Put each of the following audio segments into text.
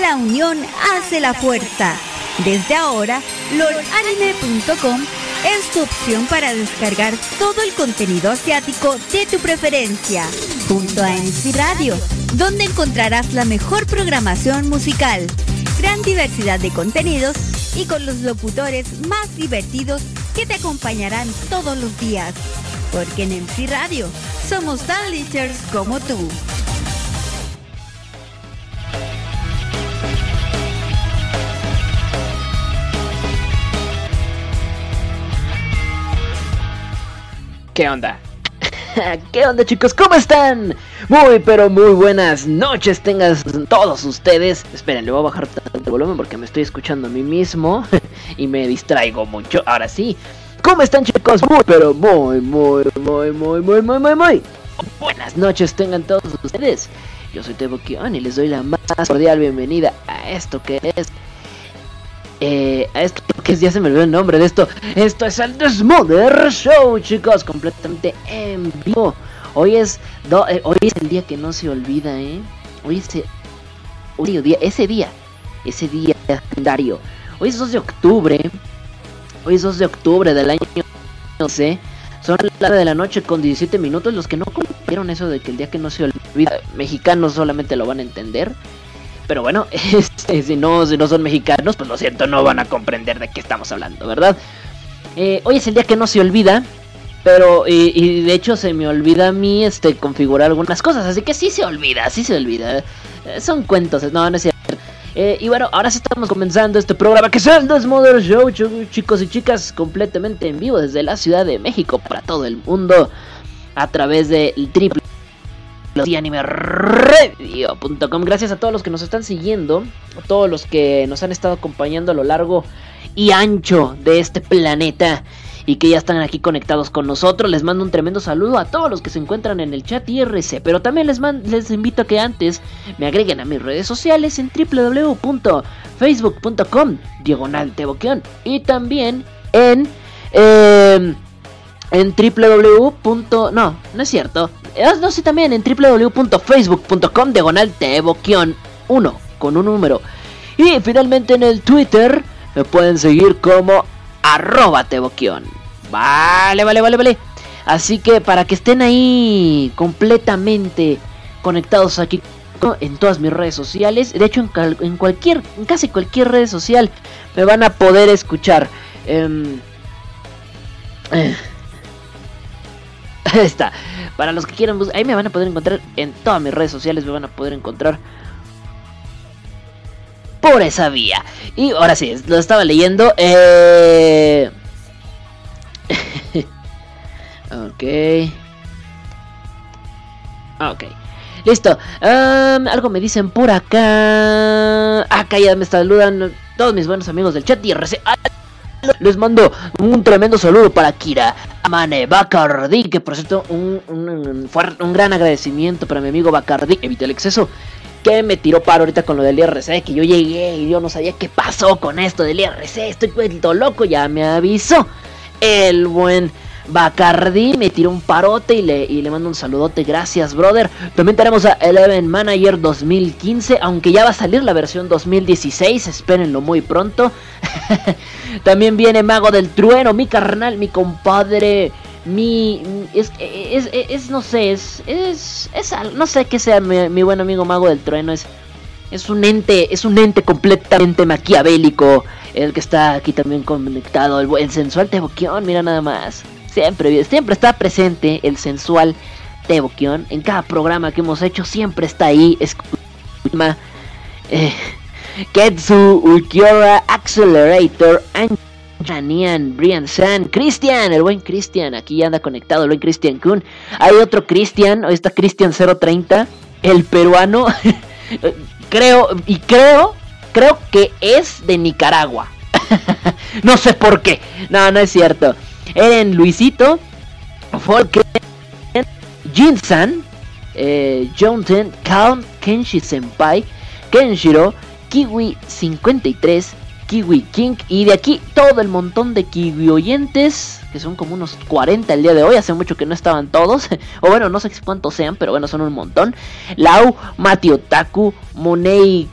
La unión hace la fuerza. Desde ahora, lordanime.com es tu opción para descargar todo el contenido asiático de tu preferencia, junto a NC Radio, donde encontrarás la mejor programación musical, gran diversidad de contenidos y con los locutores más divertidos que te acompañarán todos los días. Porque en MC Radio somos tan como tú. ¿Qué onda? ¿Qué onda chicos? ¿Cómo están? Muy pero muy buenas noches tengan todos ustedes. Esperen, le voy a bajar tanto el volumen porque me estoy escuchando a mí mismo y me distraigo mucho. Ahora sí. ¿Cómo están chicos? Muy pero muy muy muy muy muy muy muy muy buenas noches tengan todos ustedes. Yo soy Tebo Kion y les doy la más cordial bienvenida a esto que es eh, esto que ya se me olvidó el nombre de esto. Esto es el Desmother Show, chicos, completamente en vivo. Hoy es eh, hoy es el día que no se olvida, ¿eh? Hoy es el, día, ese día, ese día calendario. Hoy es 2 de octubre. Hoy es 2 de octubre del año no sé. Son las de la noche con 17 minutos. Los que no comprendieron eso de que el día que no se olvida, mexicanos solamente lo van a entender. Pero bueno, este, si, no, si no son mexicanos, pues lo siento, no van a comprender de qué estamos hablando, ¿verdad? Eh, hoy es el día que no se olvida. Pero, y, de hecho se me olvida a mí este, configurar algunas cosas. Así que sí se olvida, sí se olvida. Eh, son cuentos, no, no es cierto. Eh, y bueno, ahora sí estamos comenzando este programa que es el Desmother Show, chicos y chicas, completamente en vivo desde la Ciudad de México para todo el mundo a través del triple Radio.com. Gracias a todos los que nos están siguiendo, a todos los que nos han estado acompañando a lo largo y ancho de este planeta y que ya están aquí conectados con nosotros. Les mando un tremendo saludo a todos los que se encuentran en el chat IRC, pero también les, les invito a que antes me agreguen a mis redes sociales en www.facebook.com diagonal y también en... Eh, en www. No, no es cierto. Ah, no sé también en www.facebook.com diagonal 1 con un número. Y finalmente en el Twitter me pueden seguir como arroba teboquion. Vale, vale, vale, vale. Así que para que estén ahí completamente conectados aquí en todas mis redes sociales, de hecho en, cualquier, en casi cualquier red social me van a poder escuchar. Em, eh, está. Para los que quieran, ahí me van a poder encontrar en todas mis redes sociales, me van a poder encontrar por esa vía. Y ahora sí, lo estaba leyendo. Eh... ok. Ok. Listo. algo me dicen por acá. Acá ya me saludan todos mis buenos amigos del chat y RC. Les mando un tremendo saludo para Kira Amane Bacardi, que por cierto, un, un, un, gran agradecimiento para mi amigo Bacardi, evita el exceso, que me tiró paro ahorita con lo del IRC, que yo llegué y yo no sabía qué pasó con esto del IRC, estoy vuelto loco, ya me avisó el buen Bacardi me tiró un parote y le, y le mando un saludote. Gracias, brother. También tenemos a Eleven Manager 2015, aunque ya va a salir la versión 2016. Espérenlo muy pronto. También viene Mago del Trueno, mi carnal, mi compadre. Mi. Es, es, es, no sé, es, es, es. No sé qué sea mi, buen amigo Mago del Trueno. Es. Es un ente, es un ente completamente maquiavélico. El que está aquí también conectado. El, el sensual Teboquión, mira nada más. Siempre, siempre está presente el sensual Tebokion. En cada programa que hemos hecho siempre está ahí. Escucha. Eh, Ketsu, Ulquiora, Accelerator, Anjanian, Brian San, Christian, el buen Christian, aquí anda conectado el buen Christian Kun. Hay otro Christian, hoy está Christian 030, el peruano. creo, y creo, creo que es de Nicaragua. no sé por qué, no, no es cierto. Eren Luisito, Folken, Jinsan, eh, Jonten, Count, Kenshi Senpai, Kenshiro, Kiwi 53, Kiwi King y de aquí todo el montón de Kiwi oyentes, que son como unos 40 el día de hoy, hace mucho que no estaban todos, o bueno, no sé cuántos sean, pero bueno, son un montón. Lau, Mati Otaku, Monei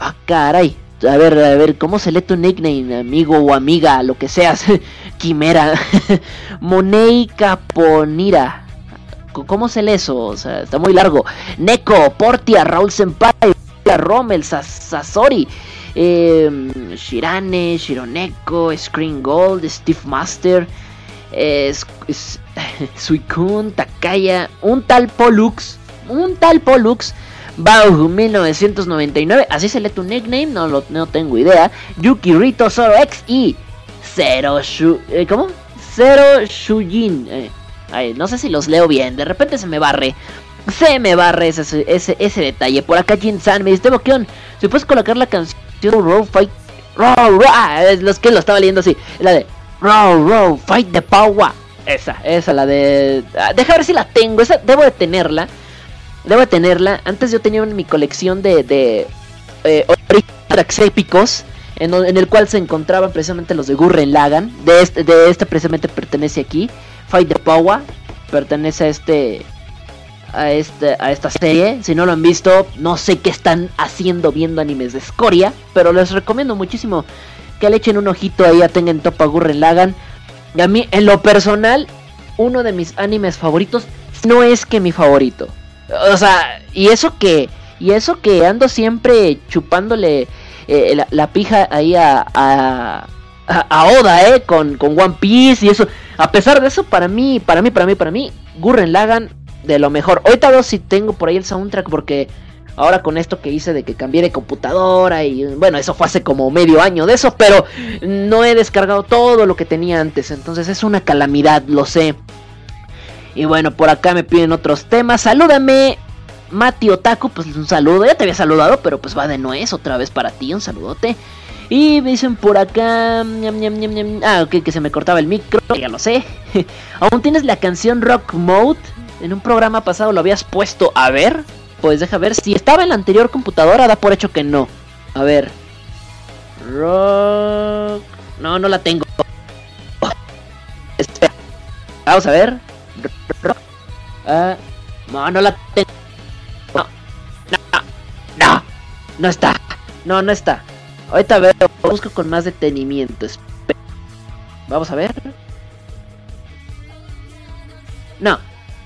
Ah, caray. A ver, a ver, ¿cómo se lee tu nickname, amigo o amiga, lo que seas? Quimera. Monei Caponira. ¿Cómo se lee eso? O sea, está muy largo. Neko, Portia, Raúl Senpai, Rommel, Sasori, eh, Shirane, Shironeko, Screen Gold, Steve Master, eh, Suikun, Takaya, un tal Pollux, un tal Pollux, Bau 1999, así se lee tu nickname, no, lo, no tengo idea. Yuki Rito Zoro X y Zero Shu, eh, ¿cómo? Zero Shujin. Eh, no sé si los leo bien, de repente se me barre. Se me barre ese, ese, ese detalle. Por acá Jin-san me dice, Bokion, si puedes colocar la canción Row Fight... Row, row, los que lo estaba leyendo así. La de Row, row, Fight the Power. Esa, esa, la de... Ah, deja ver si la tengo, esa debo de tenerla. Debo de tenerla. Antes yo tenía en mi colección de... de eh, tracks épicos. En, el cual se encontraban precisamente los de Gurren Lagan. De este, de este precisamente pertenece aquí. Fight the Power. Pertenece a este a, este, a esta serie. Si no lo han visto, no sé qué están haciendo viendo animes de escoria. Pero les recomiendo muchísimo que le echen un ojito ahí a Tengen Topa Gurren Lagan. Y a mí, en lo personal, uno de mis animes favoritos no es que mi favorito. O sea, y eso que, y eso que ando siempre chupándole eh, la, pija ahí a, a, a, Oda, eh, con, con One Piece y eso. A pesar de eso, para mí, para mí, para mí, para mí, Gurren Lagan de lo mejor. Ahorita veo si tengo por ahí el soundtrack porque ahora con esto que hice de que cambié de computadora y bueno, eso fue hace como medio año de eso, pero no he descargado todo lo que tenía antes, entonces es una calamidad, lo sé. Y bueno, por acá me piden otros temas. Salúdame, Mati Otaku, pues un saludo, ya te había saludado, pero pues va de nuez otra vez para ti, un saludote. Y me dicen por acá. ah, ok, que se me cortaba el micro, ya lo sé. ¿Aún tienes la canción Rock Mode? en un programa pasado lo habías puesto a ver. Pues deja ver. Si estaba en la anterior computadora, da por hecho que no. A ver. Rock. No, no la tengo. Espera. Vamos a ver. Rock. Ah, no, no la tengo. No está. No, no está. Ahorita veo. Busco con más detenimiento. Vamos a ver. No.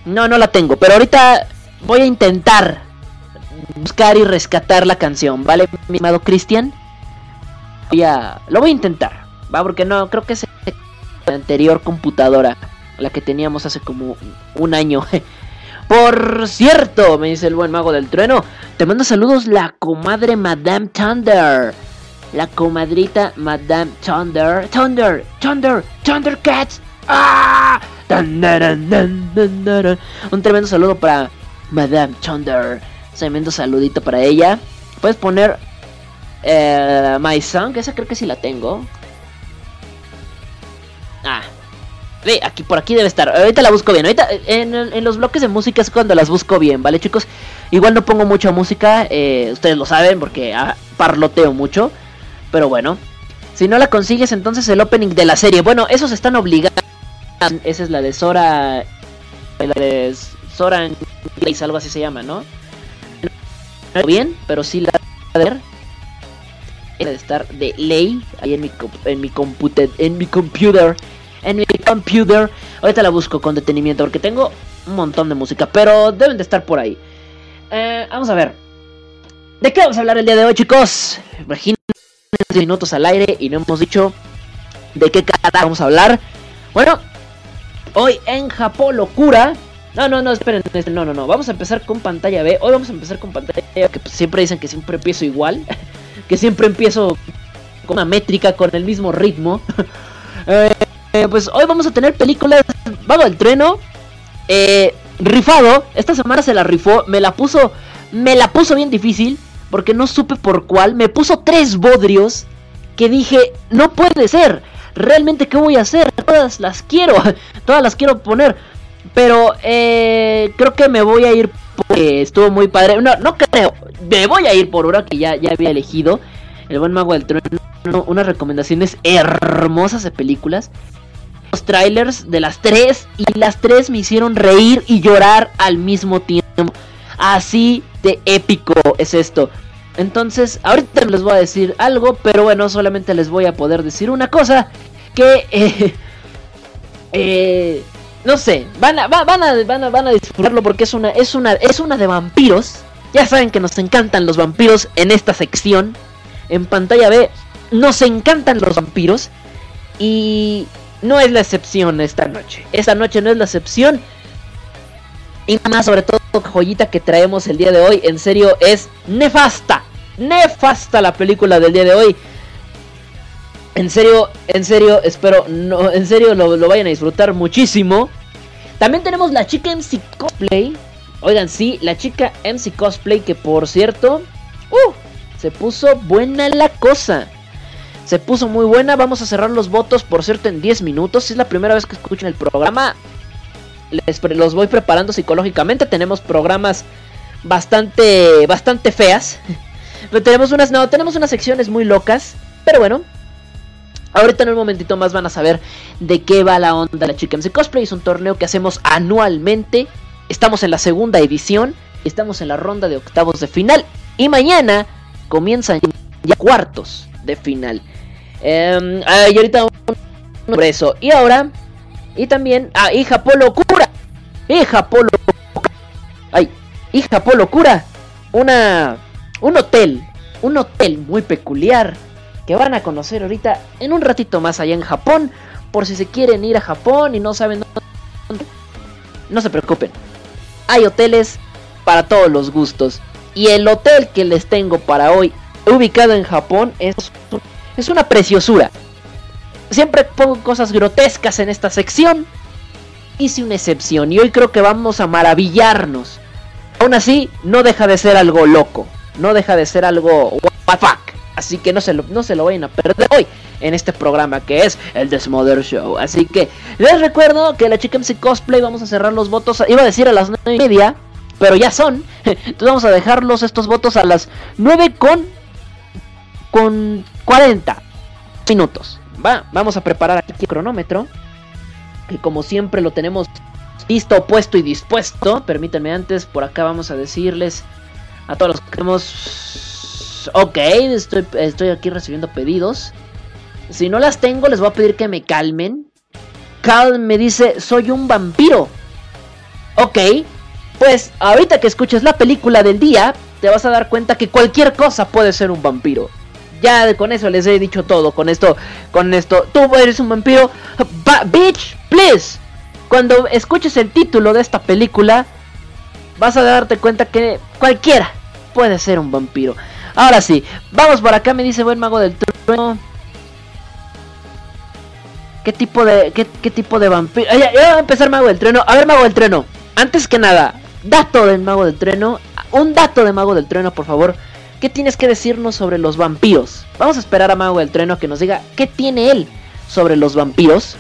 No, no la tengo, pero ahorita voy a intentar buscar y rescatar la canción, ¿vale, mi amado Cristian? Voy a... Lo voy a intentar, ¿va? Porque no, creo que es la anterior computadora, la que teníamos hace como un año. Por cierto, me dice el buen mago del trueno, te mando saludos la comadre Madame Thunder. La comadrita Madame Thunder. Thunder, Thunder, Thundercats. ¡Ah! Un tremendo saludo para Madame Thunder. Tremendo saludito para ella. Puedes poner eh, My Song, esa creo que sí la tengo. Ah, aquí por aquí debe estar. Ahorita la busco bien. Ahorita en, los bloques de música es cuando las busco bien, ¿vale, chicos? Igual no pongo mucha música, eh, ustedes lo saben porque ah, parloteo mucho. Pero bueno, si no la consigues, entonces el opening de la serie. Bueno, esos están obligados esa es la de Sora. La de Sora algo así se llama, ¿no? No bien, pero sí la de ver. de estar de ley ahí en mi en mi computer, en mi computer, en mi computer. Ahorita la busco con detenimiento porque tengo un montón de música, pero deben de estar por ahí. Eh, vamos a ver. ¿De qué vamos a hablar el día de hoy, chicos? Imagínense minutos al aire y no hemos dicho de qué cara vamos a hablar. Bueno, Hoy en Japón locura. No, no, no, esperen, no, no, no. Vamos a empezar con pantalla B. Hoy vamos a empezar con pantalla B, que pues, siempre dicen que siempre empiezo igual. que siempre empiezo con una métrica, con el mismo ritmo. Eh, pues hoy vamos a tener películas. Vago el treno. Eh, rifado. Esta semana se la rifó. Me la puso. Me la puso bien difícil. Porque no supe por cuál. Me puso tres bodrios. Que dije, no puede ser realmente qué voy a hacer. Todas las quiero, todas las quiero poner. Pero eh, creo que me voy a ir porque estuvo muy padre. No, no creo, me voy a ir por una que ya, ya había elegido. El buen mago del trueno, unas recomendaciones hermosas de películas. Los trailers de las tres y las tres me hicieron reír y llorar al mismo tiempo. Así de épico es esto. Entonces, ahorita les voy a decir algo, pero bueno, solamente les voy a poder decir una cosa. Que, eh, eh, no sé, van a, van, a, van, a, van a disfrutarlo porque es una, es, una, es una de vampiros. Ya saben que nos encantan los vampiros en esta sección. En pantalla B, nos encantan los vampiros. Y no es la excepción esta noche. Esta noche no es la excepción. Y más sobre todo joyita que traemos el día de hoy. En serio, es nefasta. Nefasta la película del día de hoy. En serio, en serio, espero, no, en serio lo, vayan a disfrutar muchísimo. También tenemos la chica MC Cosplay. Oigan, sí, la chica MC Cosplay que por cierto, uh, se puso buena la cosa. Se puso muy buena. Vamos a cerrar los votos, por cierto, en 10 minutos. Si es la primera vez que escuchan el programa, les, los voy preparando psicológicamente. Tenemos programas bastante, bastante feas. Pero tenemos unas, no, tenemos unas secciones muy locas. Pero bueno, Ahorita en un momentito más van a saber de qué va la onda la Chica MC Cosplay. Es un torneo que hacemos anualmente. Estamos en la segunda edición. Estamos en la ronda de octavos de final. Y mañana comienzan ya cuartos de final. Eh, y ahorita un eso. Y ahora. Y también. Ah, hija Polo Cura. Hija Polo. Ay, hija Polo Cura. Una. Un hotel. Un hotel muy peculiar que van a conocer ahorita en un ratito más allá en Japón. Por si se quieren ir a Japón y no saben dónde. No se preocupen. Hay hoteles para todos los gustos. Y el hotel que les tengo para hoy, ubicado en Japón, es, es una preciosura. Siempre pongo cosas grotescas en esta sección. Hice una excepción y hoy creo que vamos a maravillarnos. Aún así, no deja de ser algo loco. No deja de ser algo... Fuck. Así que no se, lo, no se lo vayan a perder hoy en este programa que es el Desmother Show. Así que les recuerdo que la chica MC Cosplay vamos a cerrar los votos. Iba a decir a las 9 y media, pero ya son. Entonces vamos a dejarlos estos votos a las 9 con, con 40 minutos. Va, vamos a preparar aquí el cronómetro. Que como siempre lo tenemos listo, puesto y dispuesto. Permítanme antes, por acá vamos a decirles a todos los que tenemos ok, estoy, aquí recibiendo pedidos. Si no las tengo, les voy a pedir que me calmen. Cal me dice, soy un vampiro. Ok, pues ahorita que escuches la película del día, te vas a dar cuenta que cualquier cosa puede ser un vampiro. Ya con eso les he dicho todo. Con esto, con esto, tú eres un vampiro. bitch, please. Cuando escuches el título de esta película, vas a darte cuenta que cualquiera puede ser un vampiro. Ahora sí, vamos por acá, me dice buen mago del trueno. ¿Qué tipo de qué, tipo de vampiro? Ya, va a empezar mago del trueno. A ver, mago del trueno. Antes que nada, dato del mago del trueno. Un dato de mago del trueno, por favor. ¿Qué tienes que decirnos sobre los vampiros? Vamos a esperar a mago del trueno que nos diga qué tiene él sobre los vampiros.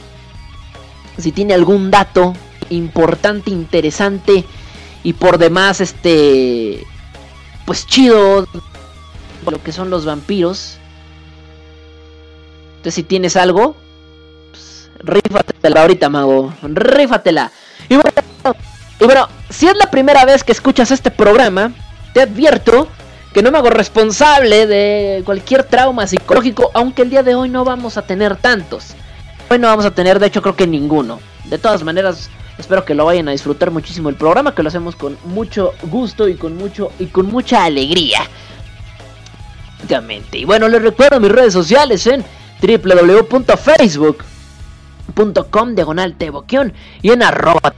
Si tiene algún dato importante, interesante y por demás este pues chido lo que son los vampiros. Entonces, si tienes algo, pues, rífatela ahorita, mago. Rífatela. Y bueno, si es la primera vez que escuchas este programa, te advierto que no me hago responsable de cualquier trauma psicológico, aunque el día de hoy no vamos a tener tantos. Hoy no vamos a tener, de hecho, creo que ninguno. De todas maneras, espero que lo vayan a disfrutar muchísimo el programa, que lo hacemos con mucho gusto y con mucho y con mucha alegría. Y bueno, les recuerdo mis redes sociales en www.facebook.com diagonal y en arroba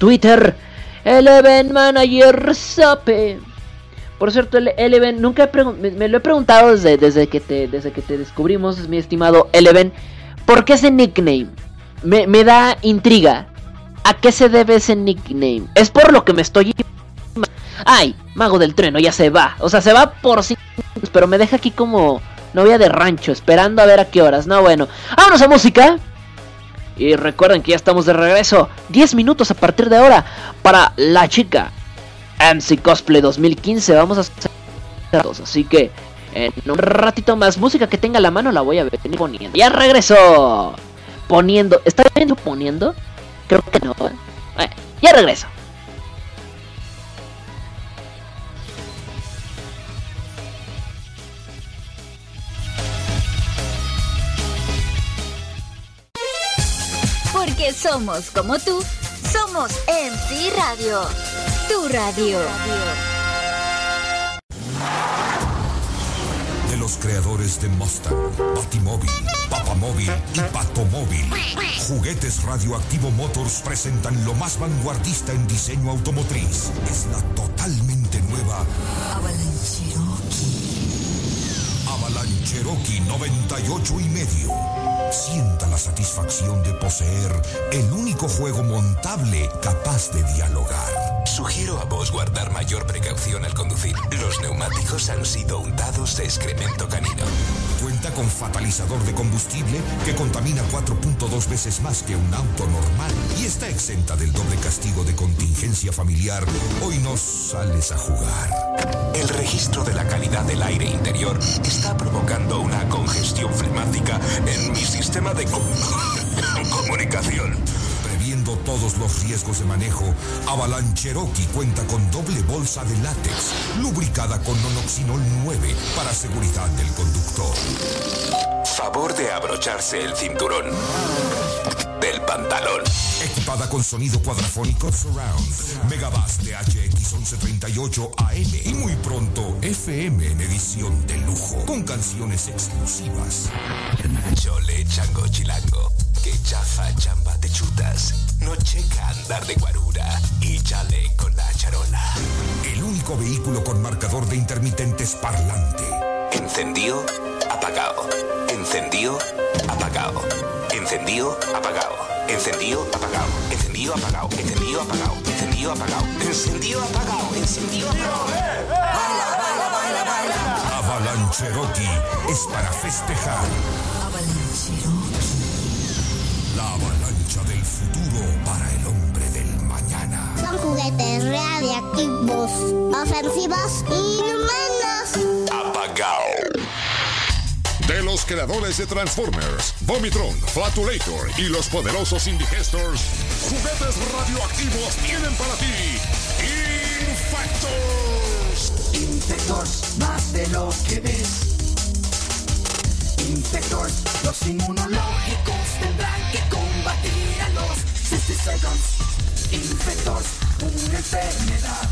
Twitter Eleven Manager Sope. Por cierto, Eleven, nunca me, lo he preguntado desde, que te, descubrimos, mi estimado Eleven, ¿por qué ese nickname? Me, me da intriga. ¿A qué se debe ese nickname? Es por lo que me estoy ay, mago del trueno, ya se va. O sea, se va por sí, pero me deja aquí como novia de rancho, esperando a ver a qué horas. No, bueno, vámonos a música. Y recuerden que ya estamos de regreso. 10 minutos a partir de ahora para la chica. MC Cosplay 2015. Vamos a hacer dos. Así que en un ratito más, música que tenga la mano la voy a venir poniendo. Ya regreso. Poniendo. ¿Está bien poniendo? Creo que no. ¿eh? Bueno, ya regreso. Porque somos como tú, somos MC Radio. Tu radio. De los creadores de Mustang, Batimóvil, Papamóvil y Patomóvil, Juguetes Radioactivo Motors presentan lo más vanguardista en diseño automotriz. Es la totalmente nueva Avalanche Avalanche Cherokee 98 y medio. Sienta la satisfacción de poseer el único juego montable capaz de dialogar. Sugiero a vos guardar mayor precaución al conducir. Los neumáticos han sido untados de excremento canino. Con fatalizador de combustible que contamina 4.2 veces más que un auto normal y está exenta del doble castigo de contingencia familiar. Hoy no sales a jugar. El registro de la calidad del aire interior está provocando una congestión flemática en mi sistema de co- comunicación. Previendo todos los riesgos de manejo, Avalanche Cherokee cuenta con doble bolsa de látex, lubricada con nonoxinol 9 para seguridad del conductor. Favor de abrocharse el cinturón del pantalón. Equipada con sonido cuadrafónico Surround, Megabass de HX 1138 AM y muy pronto FM en edición de lujo, con canciones exclusivas. Chole, chango, chilango. Que chafa, chamba, te chutas. No checa andar de guarura. Y chale con la charola. El único vehículo con marcador de intermitentes parlante. Encendido, apagado. Encendido, apagado. Encendido, apagado. Encendido, apagado. Encendido, apagado. Encendido, apagado. Encendido, apagado. Encendido, apagado. Encendido, apagado. Avalanche Cherokee es para festejar. La avalancha del futuro para el hombre del mañana. Son juguetes radiactivos, ofensivos y inhumanos. Apagado. De los creadores de Transformers, Vomitron, Flatulator y los poderosos Indigestors, juguetes radioactivos tienen para ti Infectors. Infectors, más de lo que ves. Infectors, los inmunológicos tendrán que combatir a los 60 Seconds. Infectors, una enfermedad.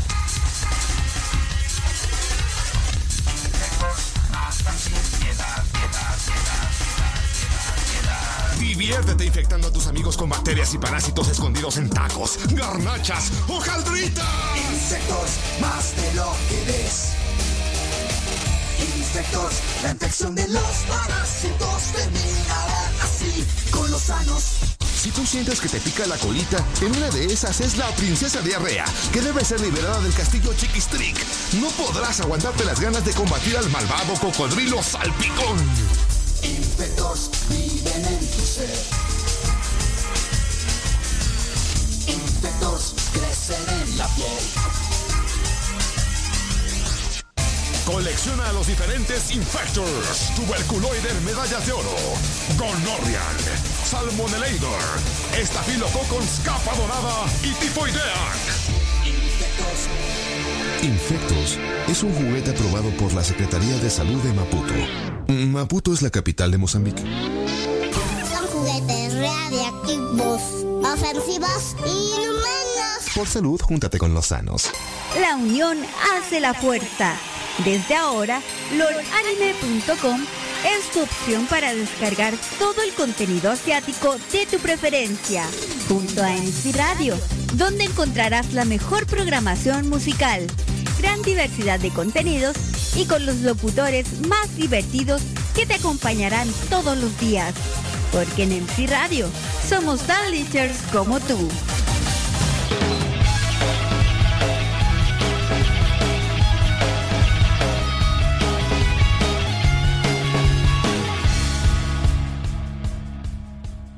Diviértete infectando a tus amigos con bacterias y parásitos escondidos en tacos, garnachas, hojaldritas. Insectos, más de lo que ves. La infección de los parásitos terminará así con los sanos. Si tú sientes que te pica la colita, en una de esas es la princesa diarrea, que debe ser liberada del castillo Chiquistrick. No podrás aguantarte las ganas de combatir al malvado cocodrilo salpicón. Infectos Colecciona los diferentes Infectors, tuberculoides medallas de oro, Gonorrhean, Salmonelator, Estafilococcus capa dorada y Tifoideac. Infectos es un juguete aprobado por la Secretaría de Salud de Maputo. Maputo es la capital de Mozambique. Son juguetes radiactivos, ofensivos y inhumanos. Por salud, júntate con los sanos. La unión hace la fuerza. Desde ahora, lordanime.com es tu opción para descargar todo el contenido asiático de tu preferencia, junto a MC Radio, donde encontrarás la mejor programación musical, gran diversidad de contenidos y con los locutores más divertidos que te acompañarán todos los días. Porque en MC Radio somos tan como tú.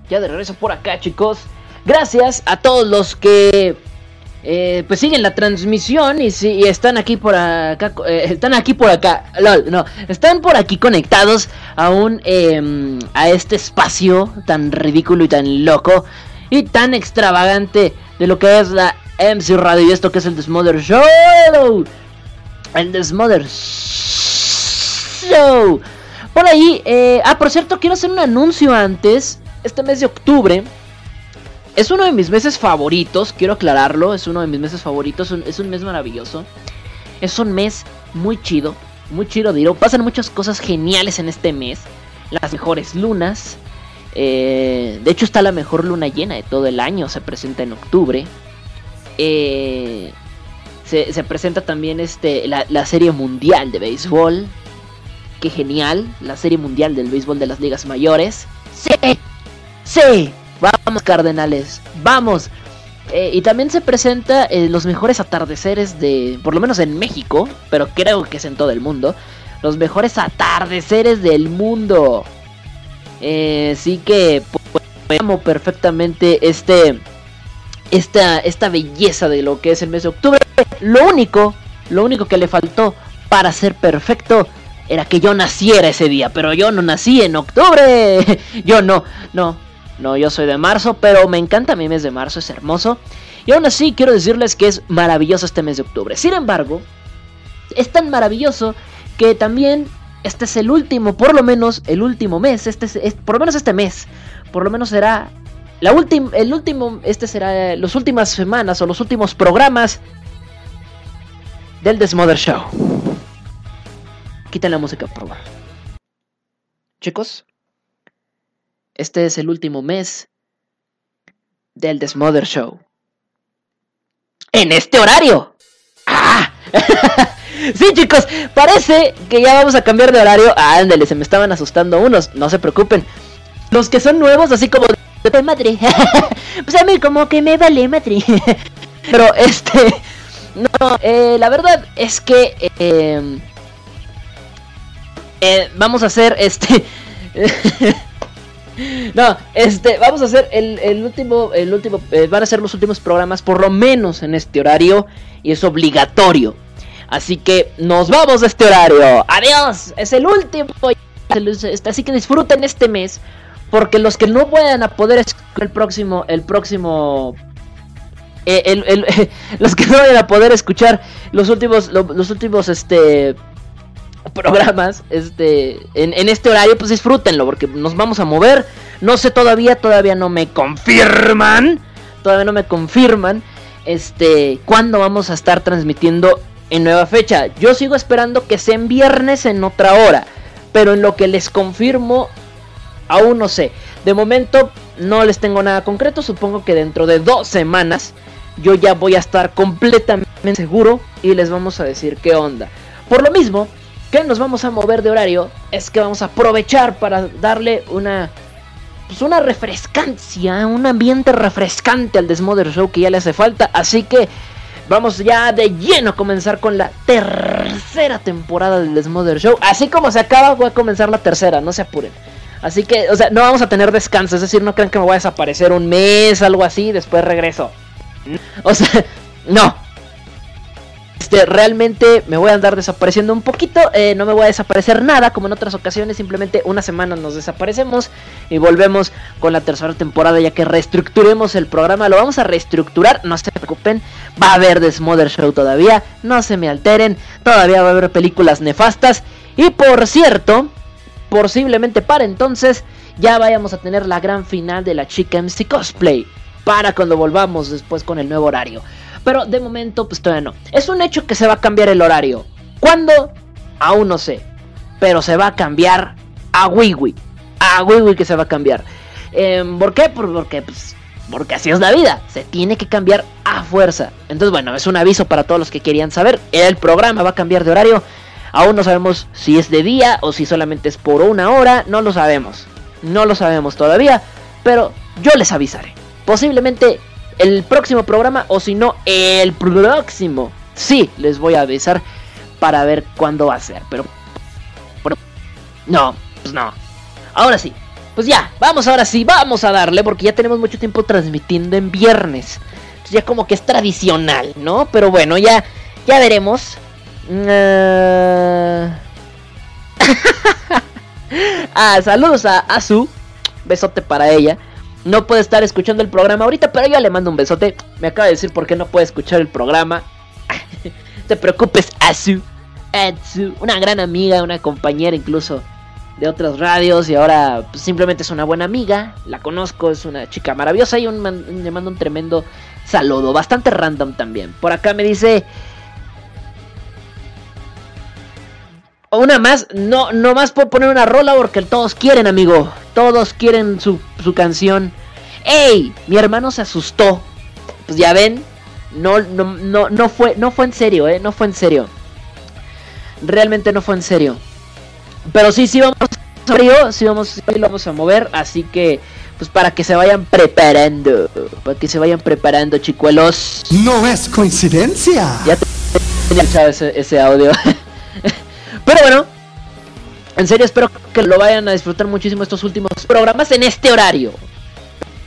Ya de regreso por acá, chicos. Gracias a todos los que eh, pues siguen la transmisión y, si, están aquí por acá. eh, están aquí por acá. lol, no, están por aquí conectados aún eh, a este espacio tan ridículo y tan loco y tan extravagante de lo que es la MC Radio y esto que es el Desmother Show. El Desmother Show. Por ahí, eh, ah, por cierto, quiero hacer un anuncio antes. Este mes de octubre es uno de mis meses favoritos, quiero aclararlo, es uno de mis meses favoritos, es un mes maravilloso. Es un mes muy chido, muy chido, diré. Pasan muchas cosas geniales en este mes. Las mejores lunas. eh, de hecho está la mejor luna llena de todo el año, se presenta en octubre. Eh, se, se presenta también este, la, la serie mundial de béisbol. Qué genial, la serie mundial del béisbol de las ligas mayores. Sí, sí, vamos Cardenales, vamos. Eh, y también se presenta eh, los mejores atardeceres de, por lo menos en México, pero creo que es en todo el mundo, los mejores atardeceres del mundo. Eh, sí que pues, amo perfectamente este, esta, esta belleza de lo que es el mes de octubre. Lo único, lo único que le faltó para ser perfecto era que yo naciera ese día, pero yo no nací en octubre. Yo no, no, no, yo soy de marzo, pero me encanta mi mes de marzo, es hermoso. Y aún así quiero decirles que es maravilloso este mes de octubre. Sin embargo, es tan maravilloso que también este es el último, por lo menos el último mes, este es, por lo menos este mes, por lo menos será la última, el último, este será las últimas semanas o los últimos programas del Desmother Show. Quiten la música, por favor. Chicos, este es el último mes del Desmother Show. En este horario. ¡Ah! sí, chicos, parece que ya vamos a cambiar de horario. Ah, ándale, se me estaban asustando unos. No se preocupen. Los que son nuevos, así como de madre. pues a mí como que me vale madre. Pero este... No, eh, la verdad es que... eh, eh, vamos a hacer este... no, este, vamos a hacer el, el último, el último, eh, van a ser los últimos programas por lo menos en este horario y es obligatorio. Así que nos vamos de este horario. Adiós, es el último. Así que disfruten este mes porque los que no vayan a poder escuchar el próximo, el próximo eh, los que no vayan a poder escuchar los últimos lo- los últimos este programas este en, en este horario pues disfrútenlo porque nos vamos a mover no sé todavía todavía no me confirman todavía no me confirman este cuándo vamos a estar transmitiendo en nueva fecha yo sigo esperando que sea en viernes en otra hora pero en lo que les confirmo aún no sé. De momento no les tengo nada concreto. Supongo que dentro de dos semanas yo ya voy a estar completamente seguro y les vamos a decir qué onda. Por lo mismo que nos vamos a mover de horario, es que vamos a aprovechar para darle una pues una refrescancia, un ambiente refrescante al Desmother Show que ya le hace falta. Así que vamos ya de lleno a comenzar con la tercera temporada del Desmother Show. Así como se acaba, voy a comenzar la tercera, no se apuren. Así que, o sea, no vamos a tener descanso. Es decir, no crean que me voy a desaparecer un mes, algo así, después regreso. O sea, no. Este, realmente me voy a andar desapareciendo un poquito. eh, no me voy a desaparecer nada, como en otras ocasiones. Simplemente una semana nos desaparecemos y volvemos con la tercera temporada, ya que reestructuremos el programa. Lo vamos a reestructurar, no se preocupen. Va a haber Desmother Show todavía. No se me alteren. Todavía va a haber películas nefastas. Y por cierto, posiblemente para entonces ya vayamos a tener la gran final de la chica MC Cosplay. Para cuando volvamos después con el nuevo horario. Pero de momento, pues todavía no. Es un hecho que se va a cambiar el horario. ¿Cuándo? Aún no sé. Pero se va a cambiar a Wiwi. A Wiwi que se va a cambiar. Em, ¿Por qué? Por- Porque, pues, porque así es la vida. Se tiene que cambiar a fuerza. Entonces, bueno, es un aviso para todos los que querían saber. El programa va a cambiar de horario. Aún no sabemos si es de día o si solamente es por una hora. No lo sabemos. No lo sabemos todavía. Pero yo les avisaré. Posiblemente el próximo programa o si no el próximo. Sí, les voy a avisar para ver cuándo va a ser. Pero... pero- no, pues no. Ahora sí. Pues ya, vamos ahora sí, vamos a darle porque ya tenemos mucho tiempo transmitiendo en viernes. Entonces ya como que es tradicional, ¿no? Pero bueno, ya ya veremos. Ah, ah, saludos a Azu. Besote para ella. No puede estar escuchando el programa ahorita, pero yo le mando un besote. Me acaba de decir por qué no puede escuchar el programa. te preocupes, Azu. Azu, una gran amiga, una compañera incluso de otras radios y ahora pues, simplemente es una buena amiga. La conozco, es una chica maravillosa y un le mando un tremendo saludo, bastante random también. Por acá me dice... Una más, no, no más puedo poner una rola porque todos quieren, amigo. Todos quieren su, su canción. ¡Ey! Mi hermano se asustó. Pues ya ven, no, no, no, no, fue, no fue en serio, ¿eh? No fue en serio. Realmente no fue en serio. Pero sí, sí vamos a frío, sí vamos, lo vamos a mover, así que pues para que se vayan preparando, para que se vayan preparando, chicuelos. No es coincidencia. Ya tenía echado ese, ese audio. Pero bueno, en serio espero que lo vayan a disfrutar muchísimo estos últimos programas en este horario.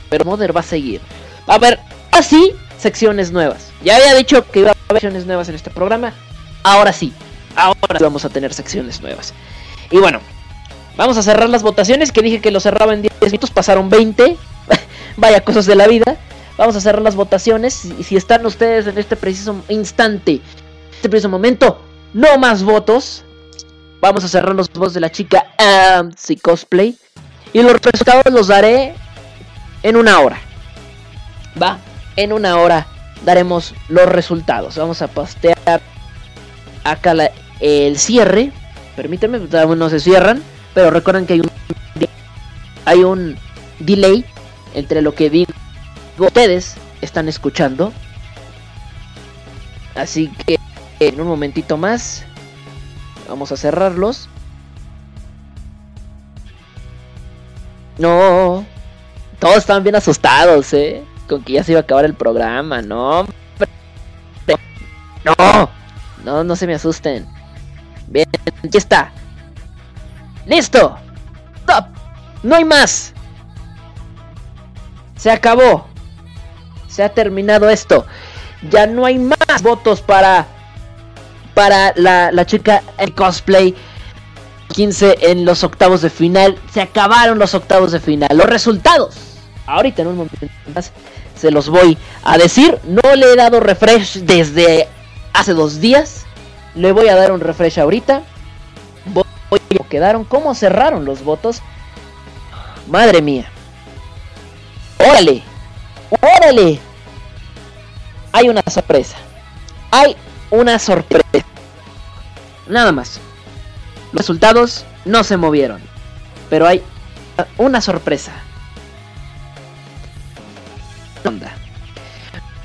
Pero Mother va a seguir. A ver, así secciones nuevas. Ya había dicho que iba a haber secciones nuevas en este programa. Ahora sí, ahora sí vamos a tener secciones nuevas. Y bueno, vamos a cerrar las votaciones. Que dije que lo cerraba en 10 minutos, pasaron 20. Vaya cosas de la vida. Vamos a cerrar las votaciones. Y si están ustedes en este preciso instante, este preciso momento, no más votos. Vamos a cerrar los votos de la chica Ansi Cosplay. Y los resultados los daré en una hora. Va, en una hora daremos los resultados. Vamos a postear acá el cierre. Permítanme, no se cierran. Pero recuerden que hay un, hay un delay entre lo que digo ustedes están escuchando. Así que en un momentito más vamos a cerrarlos. No, todos están bien asustados, eh con que ya se iba a acabar el programa, no. No, no, no se me asusten. Bien, aquí está. ¡Listo! ¡Stop! ¡No hay más! Se acabó. Se ha terminado esto. Ya no hay más votos para. Para la, chica en cosplay. 15 en los octavos de final. Se acabaron los octavos de final. Los resultados. Ahorita en un momento más se los voy a decir. No le he dado refresh desde hace dos días. Le voy a dar un refresh ahorita. Voy a quedaron, cómo cerraron los votos. Madre mía. Órale. Órale. Hay una sorpresa. Hay una sorpresa. Nada más. Los resultados no se movieron. Pero hay una sorpresa onda.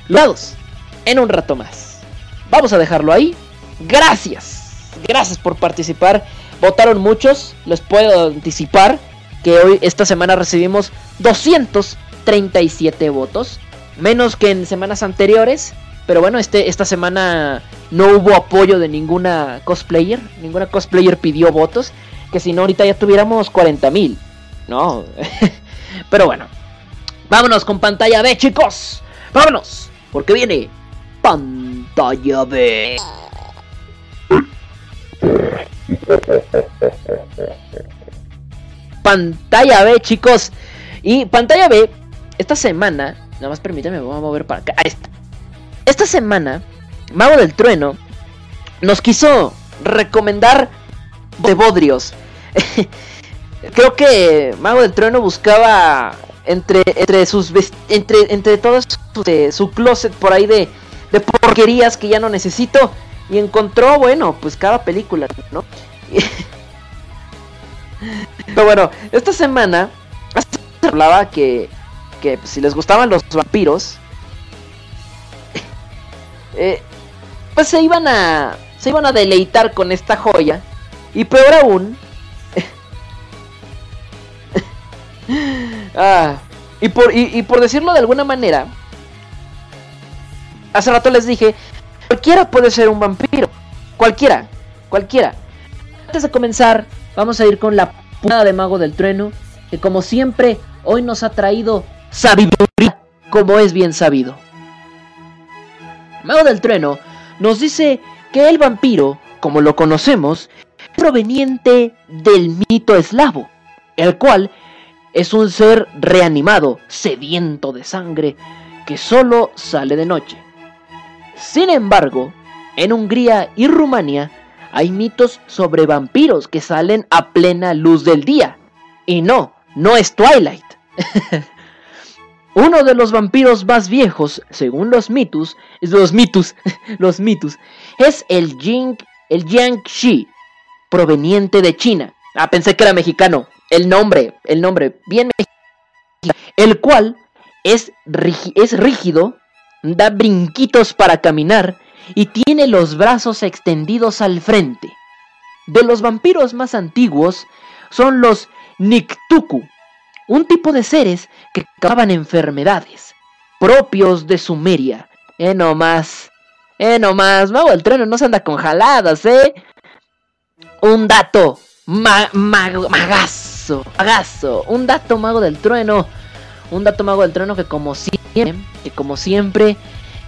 Lados, en un rato más. Vamos a dejarlo ahí. Gracias. Gracias por participar. Votaron muchos. Les puedo anticipar que hoy, esta semana, recibimos 237 votos. Menos que en semanas anteriores. Pero bueno, este, esta semana no hubo apoyo de ninguna cosplayer. Ninguna cosplayer pidió votos. Que si no, ahorita ya tuviéramos 40 mil. No. Pero bueno, Vámonos con pantalla B, chicos. Vámonos, porque viene pantalla B. Pantalla B, chicos. Y pantalla B, esta semana, nada más permítame, me voy a mover para acá. Esta, esta semana, Mago del Trueno nos quiso recomendar de Bodrios. Creo que Mago del Trueno buscaba entre, entre sus entre, entre todo su, su closet por ahí de, de porquerías que ya no necesito. Y encontró, bueno, pues cada película, ¿no? Pero bueno, esta semana se hablaba que, que si les gustaban los vampiros, eh, pues se iban a se iban a deleitar con esta joya. Y peor aún, Ah, y, por, y, por decirlo de alguna manera, hace rato les dije, cualquiera puede ser un vampiro. Cualquiera, cualquiera. Antes de comenzar, vamos a ir con la puntada de Mago del Trueno, que como siempre, hoy nos ha traído sabiduría, como es bien sabido. Mago del Trueno nos dice que el vampiro, como lo conocemos, es proveniente del mito eslavo, el cual es un ser reanimado, sediento de sangre, que solo sale de noche. Sin embargo, en Hungría y Rumania hay mitos sobre vampiros que salen a plena luz del día. Y no, no es Twilight. Uno de los vampiros más viejos, según los mitos, los mitos, los mitos, es el Jing, el proveniente de China. Ah, pensé que era mexicano. El nombre, el nombre, bien mexicano. El cual es, es rígido, da brinquitos para caminar y tiene los brazos extendidos al frente. De los vampiros más antiguos son los Niktuku, un tipo de seres que causaban enfermedades propios de Sumeria. Eh, no más, eh, no más, mago el trueno no se anda con jaladas, eh. Un dato, magazo, magazo, un dato mago del trueno, un dato mago del trueno que como siempre, que como siempre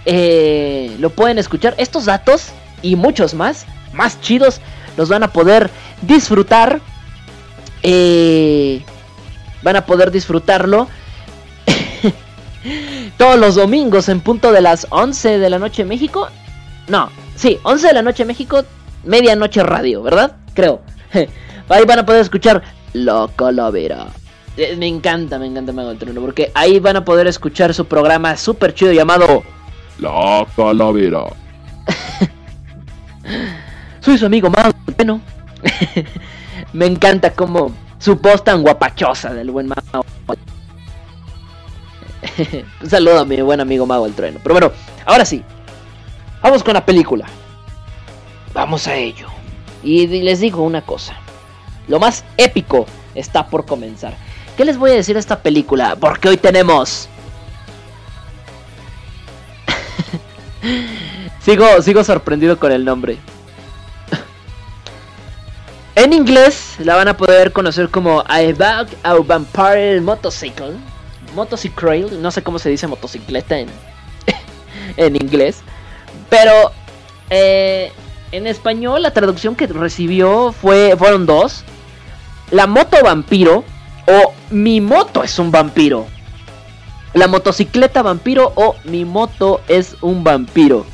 eh, lo pueden escuchar. Estos datos y muchos más, más chidos, los van a poder disfrutar. Eh, van a poder disfrutarlo todos los domingos en punto de las 11 de la noche en México. No, sí, 11 de la noche en México, medianoche radio, ¿verdad? Creo. Ahí van a poder escuchar La Calavera. Eh, me encanta, me encanta Mago del Trono, porque ahí van a poder escuchar su programa súper chido llamado La Calavera. Soy su amigo Mago Bueno, me encanta como su voz tan guapachosa del buen Mago. Un saludo a mi buen amigo Mago el Trueno. Pero bueno, ahora sí. Vamos con la película. Vamos a ello. Y les digo una cosa. Lo más épico está por comenzar. ¿Qué les voy a decir de esta película? Porque hoy tenemos... sigo, sigo sorprendido con el nombre. En inglés la van a poder conocer como I Bug a Vampire Motorcycle. Motorcycle, no sé cómo se dice motocicleta en, en inglés. Pero eh, en español la traducción que recibió fue, fueron dos. La moto vampiro o mi moto es un vampiro. La motocicleta vampiro o mi moto es un vampiro.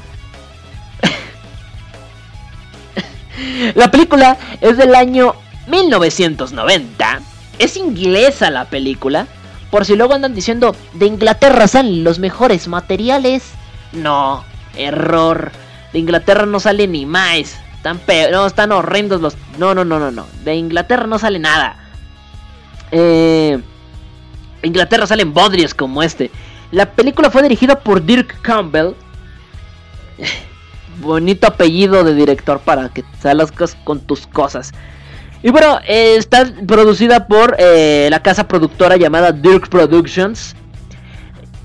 La película es del año 1990. Es inglesa la película. Por si luego andan diciendo, de Inglaterra salen los mejores materiales. No, error. De Inglaterra no sale ni más. Están no, están horrendos los... No, no, no, no, no. De Inglaterra no sale nada. Eh... Inglaterra salen bodrios como este. La película fue dirigida por Dirk Campbell bonito apellido de director para que salgas con tus cosas. Y bueno, eh, está producida por eh, la casa productora llamada Dirk Productions.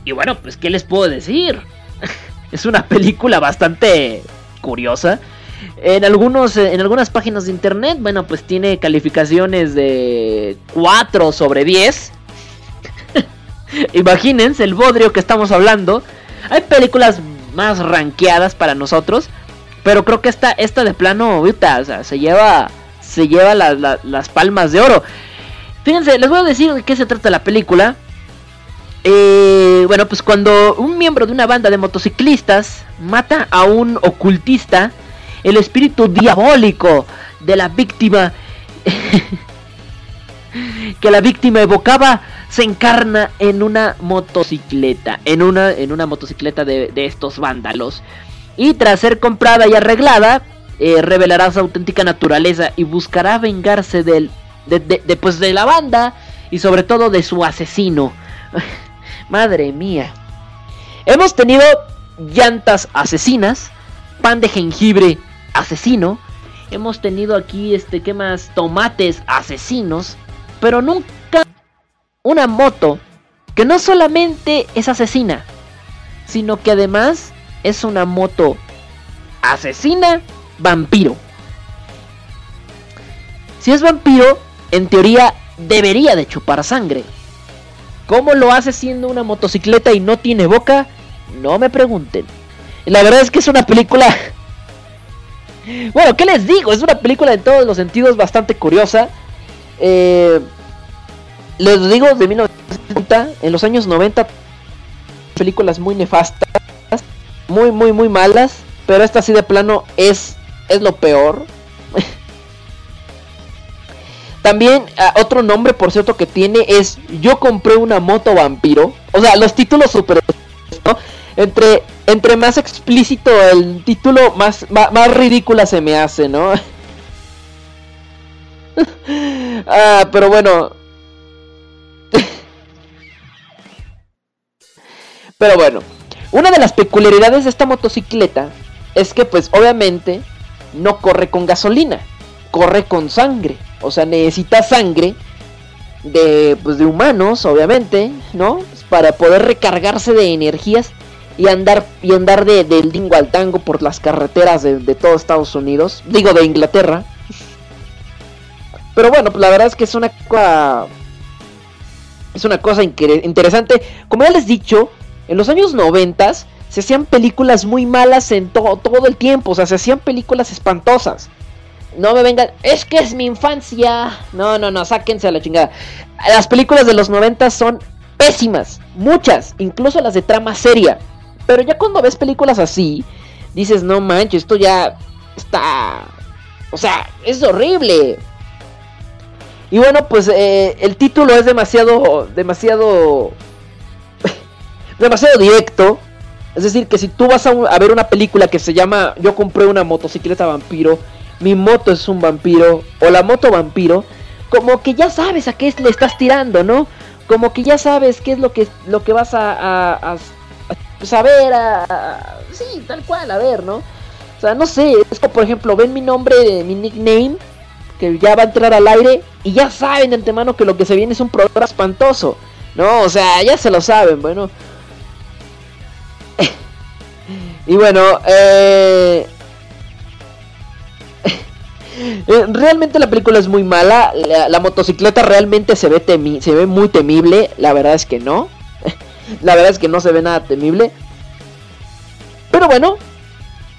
Y bueno, pues ¿qué les puedo decir? es una película bastante curiosa. En, algunos, eh, en algunas páginas de internet, bueno, pues tiene calificaciones de 4 sobre 10. Imagínense el bodrio que estamos hablando. Hay películas más rankeadas para nosotros. Pero creo que esta, esta de plano, ahorita, se lleva, se lleva las palmas de oro. Fíjense, les voy a decir de qué se trata la película. Eh, bueno, pues cuando un miembro de una banda de motociclistas mata a un ocultista, el espíritu diabólico de la víctima que la víctima evocaba se encarna en una motocicleta, en una, en una motocicleta de, estos vándalos. Y tras ser comprada y arreglada, eh, revelará su auténtica naturaleza y buscará vengarse del, de, pues, de la banda y sobre todo de su asesino. Madre mía. Hemos tenido llantas asesinas, pan de jengibre asesino. Hemos tenido aquí, este, ¿qué más? Tomates asesinos. Pero nunca una moto que no solamente es asesina, sino que además es una moto asesina vampiro. Si es vampiro, en teoría debería de chupar sangre. ¿Cómo lo hace siendo una motocicleta y no tiene boca? No me pregunten. La verdad es que es una película... Bueno, ¿qué les digo? Es una película en todos los sentidos bastante curiosa. Eh, les digo de 1990, en los años 90, películas muy nefastas, muy, muy, muy malas, pero esta así de plano es, es lo peor. También ah, otro nombre, por cierto, que tiene es Yo compré una moto vampiro. O sea, los títulos super... ¿no? Entre, entre más explícito el título, más, más ridícula se me hace, ¿no? ah, pero bueno. pero bueno. Una de las peculiaridades de esta motocicleta es que pues obviamente no corre con gasolina, corre con sangre. O sea, necesita sangre de, pues, de humanos, obviamente, ¿no? Para poder recargarse de energías y andar, y andar de, del dingo al tango por las carreteras de, de todo Estados Unidos. Digo, de Inglaterra. Pero bueno, pues la verdad es que es una. Es una cosa interesante. Como ya les he dicho, en los años 90 se hacían películas muy malas en todo todo el tiempo. O sea, se hacían películas espantosas. No me vengan, es que es mi infancia. No, no, no, sáquense a la chingada. Las películas de los 90 son pésimas. Muchas, incluso las de trama seria. Pero ya cuando ves películas así, dices, no manches, esto ya está... O sea, es horrible. Y bueno, pues eh, el título es demasiado, demasiado, demasiado directo. Es decir, que si tú vas a, ver una película que se llama Yo compré una motocicleta vampiro, mi moto es un vampiro, o la moto vampiro, como que ya sabes a qué le estás tirando, ¿no? Como que ya sabes qué es lo que, lo que vas a, a, saber, a, sí, tal cual, a ver, ¿no? O sea, no sé, es como por ejemplo, ven mi nombre, mi nickname, que ya va a entrar al aire y ya saben de antemano que lo que se viene es un programa espantoso. No, o sea, ya se lo saben, bueno. y bueno, eh... realmente la película es muy mala. La, la motocicleta realmente se ve, temi se ve muy temible. La verdad es que no. la verdad es que no se ve nada temible. Pero bueno,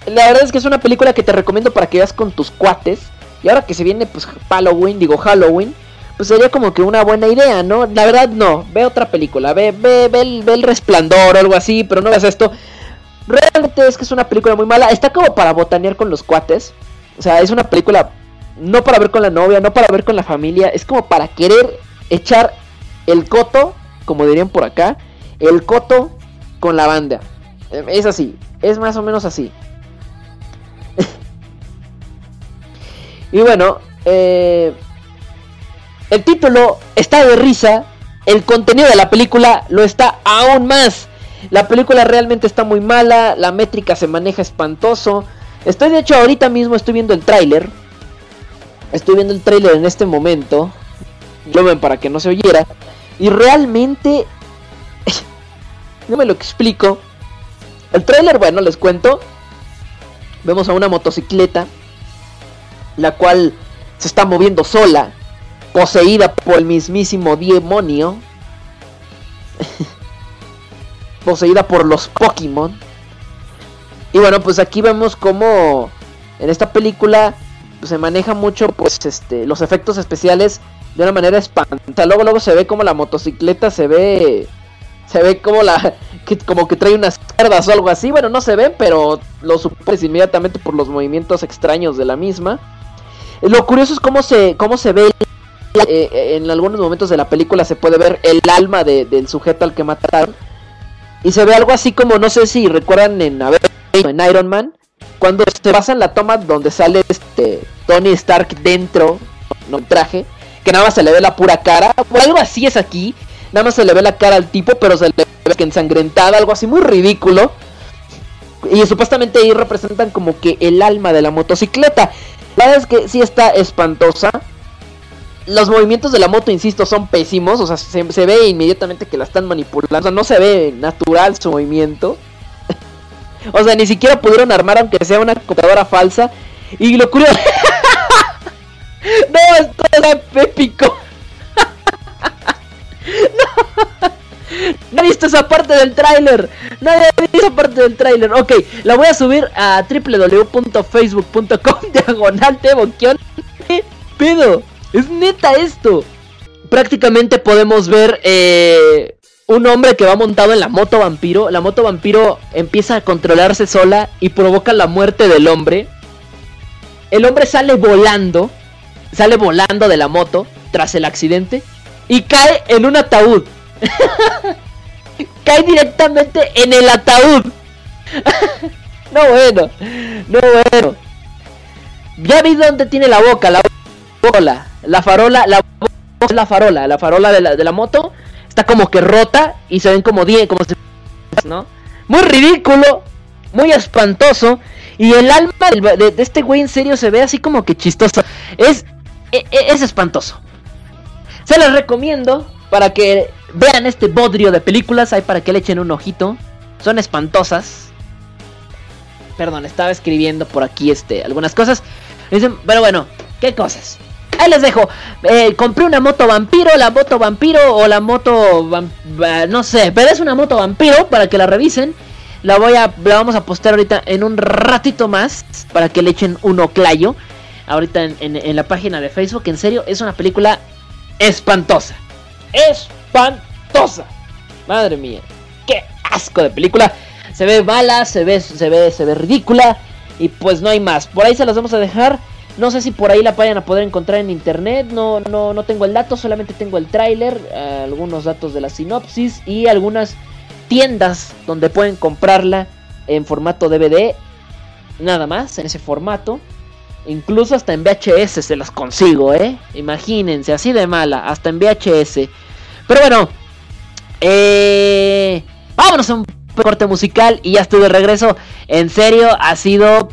la verdad es que es una película que te recomiendo para que veas con tus cuates. Y ahora que se viene pues Halloween, digo Halloween, pues sería como que una buena idea, ¿no? La verdad no, ve otra película, ve, ve, ve, el, ve el resplandor o algo así, pero no veas esto. Realmente es que es una película muy mala, está como para botanear con los cuates. O sea, es una película no para ver con la novia, no para ver con la familia, es como para querer echar el coto, como dirían por acá, el coto con la banda. Es así, es más o menos así. Y bueno, eh, el título está de risa, el contenido de la película lo está aún más. La película realmente está muy mala, la métrica se maneja espantoso. Estoy de hecho ahorita mismo estoy viendo el tráiler. Estoy viendo el tráiler en este momento. Lo ven para que no se oyera. Y realmente no me lo explico. El tráiler, bueno, les cuento. Vemos a una motocicleta la cual se está moviendo sola, poseída por el mismísimo demonio, poseída por los Pokémon. Y bueno, pues aquí vemos como en esta película pues, se maneja mucho pues este los efectos especiales de una manera espantosa. Luego luego se ve como la motocicleta se ve se ve como la que como que trae unas cerdas o algo así. Bueno, no se ven, pero lo supones inmediatamente por los movimientos extraños de la misma. Lo curioso es cómo se, cómo se ve eh, en algunos momentos de la película se puede ver el alma de, del sujeto al que mataron. Y se ve algo así como, no sé si recuerdan en, en Iron Man, cuando se basa en la toma donde sale este Tony Stark dentro, no traje, que nada más se le ve la pura cara. algo así es aquí, nada más se le ve la cara al tipo, pero se le ve que ensangrentada, algo así muy ridículo. Y supuestamente ahí representan como que el alma de la motocicleta. Verdad es que sí está espantosa. Los movimientos de la moto, insisto, son pésimos. O sea, se, se ve inmediatamente que la están manipulando. O sea, no se ve natural su movimiento. o sea, ni siquiera pudieron armar aunque sea una computadora falsa. Y lo curioso... no, esto es épico. no. No he visto esa parte del tráiler. Nadie ha visto esa parte del tráiler. Ok, la voy a subir a www.facebook.com diagonal ¿Qué pedo? Es neta esto. Prácticamente podemos ver eh, un hombre que va montado en la moto vampiro. La moto vampiro empieza a controlarse sola y provoca la muerte del hombre. El hombre sale volando. Sale volando de la moto. tras el accidente y cae en un ataúd. cae directamente en el ataúd. no bueno, no bueno. Ya vi dónde tiene la boca, la bola, la farola, la la farola, la farola de la, de la moto está como que rota y se ven como 10, como se, ¿no? Muy ridículo, muy espantoso y el alma de, este güey en serio se ve así como que chistoso. Es e, e, es espantoso. Se las recomiendo para que vean este bodrio de películas, hay para que le echen un ojito. Son espantosas. Perdón, estaba escribiendo por aquí este algunas cosas. Pero bueno, ¿qué cosas? Ahí les dejo. Eh, compré una moto vampiro, la moto vampiro o la moto... no sé, pero es una moto vampiro para que la revisen. La voy a... La vamos a postear ahorita en un ratito más para que le echen un oclayo. Ahorita en la página de Facebook. En serio, es una película espantosa. Espantosa. Madre mía. Qué asco de película. Se ve mala, se ve, se ve, se ve ridícula. Y pues no hay más. Por ahí se las vamos a dejar. No sé si por ahí la vayan a poder encontrar en internet. No, no, no tengo el dato, solamente tengo el tráiler, algunos datos de la sinopsis y algunas tiendas donde pueden comprarla en formato DVD. Nada más, en ese formato. Incluso hasta en VHS se las consigo, ¿eh? Imagínense, así de mala, hasta en VHS. Pero bueno, eh, vámonos a un corte musical y ya estoy de regreso. En serio, ha sido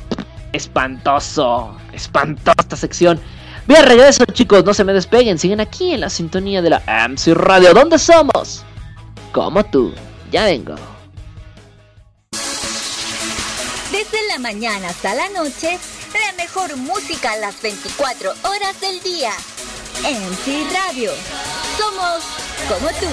espantoso, espantosa esta sección. Bien, regreso chicos, no se me despeguen, siguen aquí en la sintonía de la AMC Radio. ¿Dónde somos? Como tú, ya vengo. Desde la mañana hasta la noche, la mejor música a las 24 horas del día. MC Radio. Somos como tú.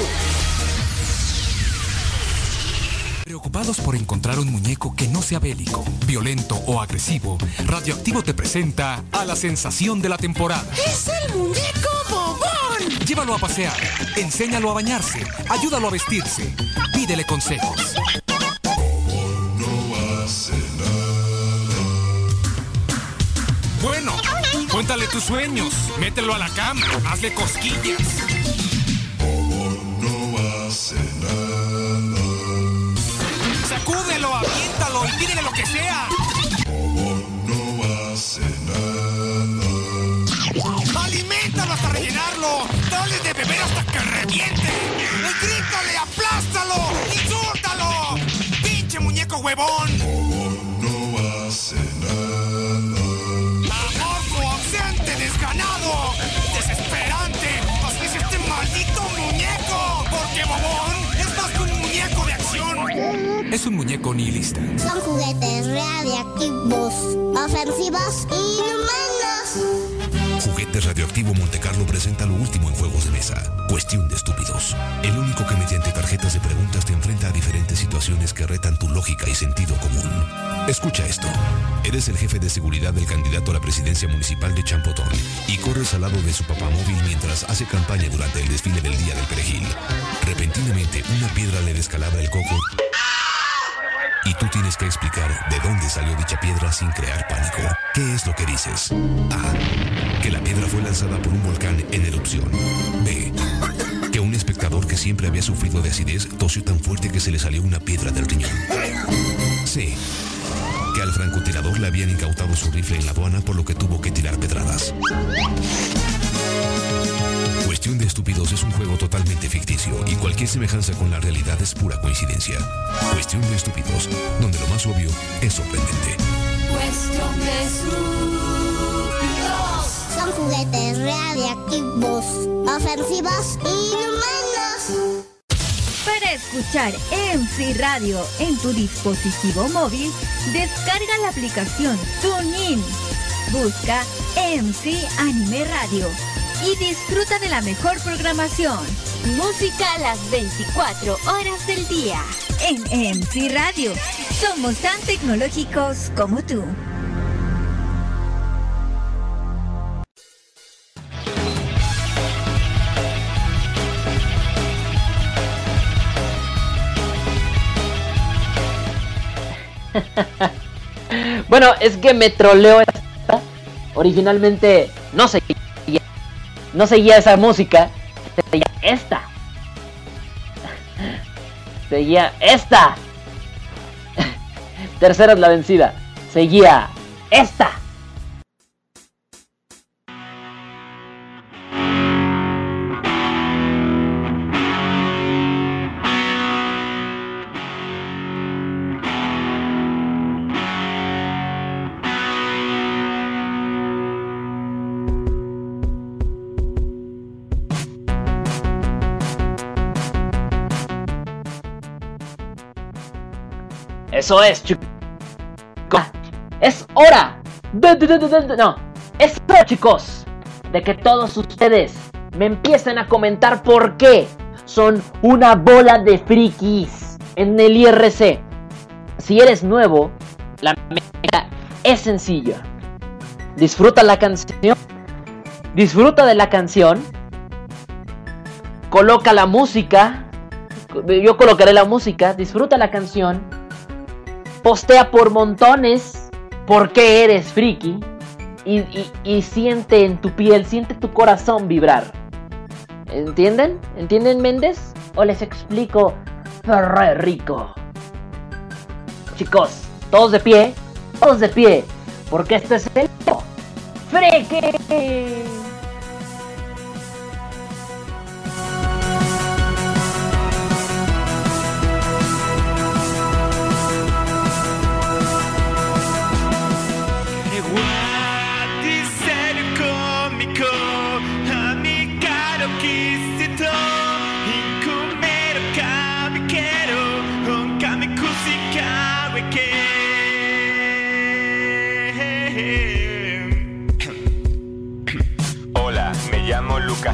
Preocupados por encontrar un muñeco que no sea bélico, violento o agresivo, Radioactivo te presenta a la sensación de la temporada. ¡Es el muñeco bobón! Llévalo a pasear, enséñalo a bañarse, ayúdalo a vestirse, pídele consejos. Bueno, cuéntale tus sueños, mételo a la cama, hazle cosquillas. no hace nada. Sacúdelo, aviéntalo y pídele lo que sea. no hace nada. Aliméntalo hasta rellenarlo. Dale de beber hasta que reviente. Aplástalo, insúltalo. Pinche muñeco huevón. no. Es un muñeco nihilista. Son juguetes radiactivos, ofensivos y inhumanos. Juguetes Radioactivo Montecarlo presenta lo último en juegos de mesa. Cuestión de estúpidos. El único que mediante tarjetas de preguntas te enfrenta a diferentes situaciones que retan tu lógica y sentido común. Escucha esto. Eres el jefe de seguridad del candidato a la presidencia municipal de Champotón y corres al lado de su papamóvil mientras hace campaña durante el desfile del Día del Perejil. Repentinamente, una piedra le descalabra el coco y tú tienes que explicar de dónde salió dicha piedra sin crear pánico. ¿Qué es lo que dices? A. Que la piedra fue lanzada por un volcán en erupción. B. Que un espectador que siempre había sufrido de acidez tosió tan fuerte que se le salió una piedra del riñón. C. Que al francotirador le habían incautado su rifle en la aduana por lo que tuvo que tirar pedradas. Cuestión de Estúpidos es un juego totalmente ficticio y cualquier semejanza con la realidad es pura coincidencia. Cuestión de Estúpidos, donde lo más obvio es sorprendente. Cuestión de estúpidos. Son juguetes radiactivos, ofensivos e inhumanos. Para escuchar MC Radio en tu dispositivo móvil, descarga la aplicación TuneIn. Busca MC Anime Radio y disfruta de la mejor programación. Música a las 24 horas del día. En MC Radio. Somos tan tecnológicos como tú. bueno, es que me troleo esta. Originalmente no sé no seguía esa música, seguía esta. Seguía esta. Tercera es la vencida. Seguía esta. Eso es, chicos. Es hora. No, es hora, chicos, de que todos ustedes me empiecen a comentar por qué son una bola de frikis en el IRC. Si eres nuevo, la meta es sencilla. Disfruta la canción. Disfruta de la canción. Coloca la música. Yo colocaré la música. Disfruta la canción postea por montones por qué eres friki y, siente en tu piel, siente tu corazón vibrar. ¿Entienden? ¿Entienden Méndez? ¿O les explico Ferrer Rico? Chicos, todos de pie, todos de pie, porque este es el friki. Boca.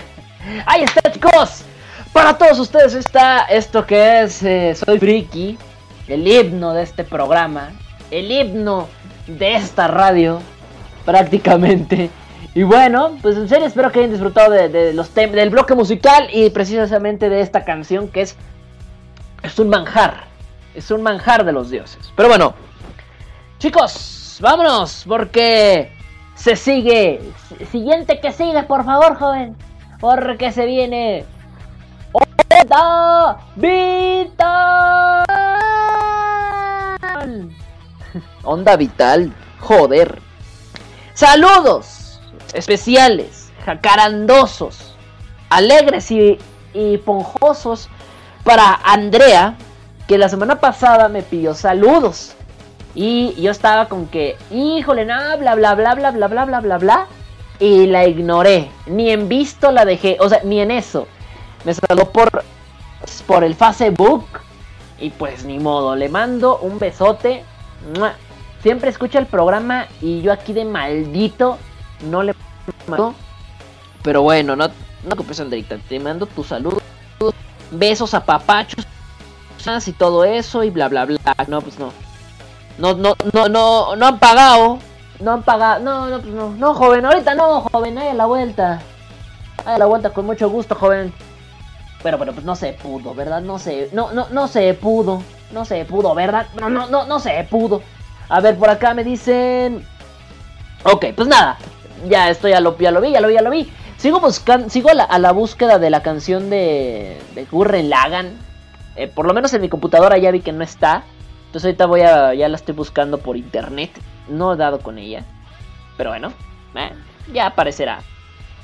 Ahí está, chicos. Para todos ustedes está esto que es eh, Soy Friki, el himno de este programa, el himno de esta radio, prácticamente. Y bueno, pues en serio espero que hayan disfrutado de, los del bloque musical y precisamente de esta canción que es es un manjar, es un manjar de los dioses. Pero bueno, chicos, vámonos porque se sigue. Siguiente que sigue, por favor, joven, porque se viene Onda Vital. Onda Vital, joder. Saludos especiales, jacarandosos, alegres y, y ponjosos para Andrea, que la semana pasada me pidió saludos. Y yo estaba con que, híjole, no, bla, bla, bla, bla, bla, bla, bla, bla, bla. Y la ignoré. Ni en visto la dejé. O sea, ni en eso. Me saludó por, por el Facebook. Y pues ni modo. Le mando un besote. Siempre escucha el programa. Y yo aquí de maldito. No le mando. Pero bueno, no, no te preocupes, Andreita. Te mando tu saludo. Besos a papachos. Y todo eso. Y bla, bla, bla. No, pues no. No, no, no, no, no han pagado. No han pagado. No, no, pues no. No, joven, ahorita no, joven. Ahí a la vuelta. Ahí a la vuelta con mucho gusto, joven. Pero, pero, pues no se pudo, ¿verdad? No se, no, no, no se pudo. No se pudo, ¿verdad? No, no, no, no se pudo. A ver, por acá me dicen. Ok, pues nada. Ya esto ya lo, ya lo vi, ya lo vi, ya lo vi. Sigo buscando, sigo a la, a la búsqueda de la canción de, de Gurren Lagan. Eh, por lo menos en mi computadora ya vi que no está. Entonces ahorita voy a, ya la estoy buscando por internet. No he dado con ella. Pero bueno, eh, ya aparecerá.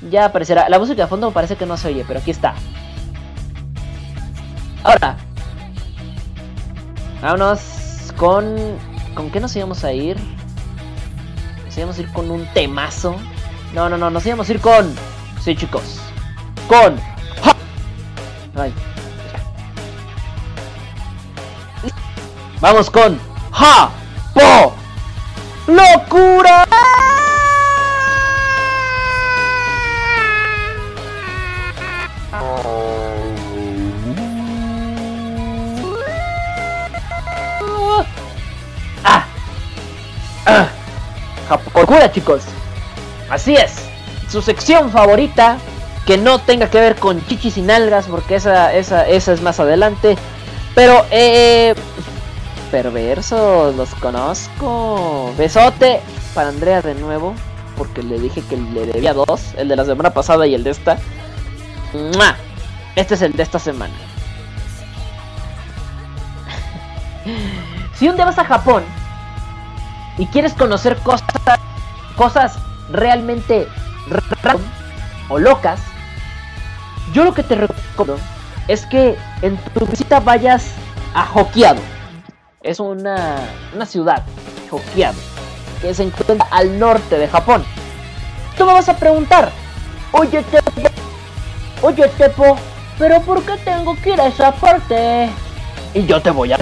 Ya aparecerá. La música de fondo parece que no se oye, pero aquí está. Ahora. Vámonos con... ¿Con qué nos íbamos a ir? Nos íbamos a ir con un temazo. No, no, no, nos íbamos a ir con... Sí, chicos. Con... ¡Ja! Ay. Vamos con Ja Po Locura. Ah. Ah. Locura, chicos. Así es. Su sección favorita que no tenga que ver con chichis y nalgas porque esa esa esa es más adelante. Pero eh perversos, los conozco. Besote para Andrea de nuevo, porque le dije que le debía dos, el de la semana pasada y el de esta. ¡Mua! Este es el de esta semana. si un día vas a Japón y quieres conocer cosas, cosas realmente random o locas, yo lo que te recomiendo es que en tu visita vayas a Hokkaido es una, una ciudad, Hokkaido, que se encuentra al norte de Japón. Tú me vas a preguntar, oye Tepo, oye Tepo, pero ¿por qué tengo que ir a esa parte? Y yo te voy a...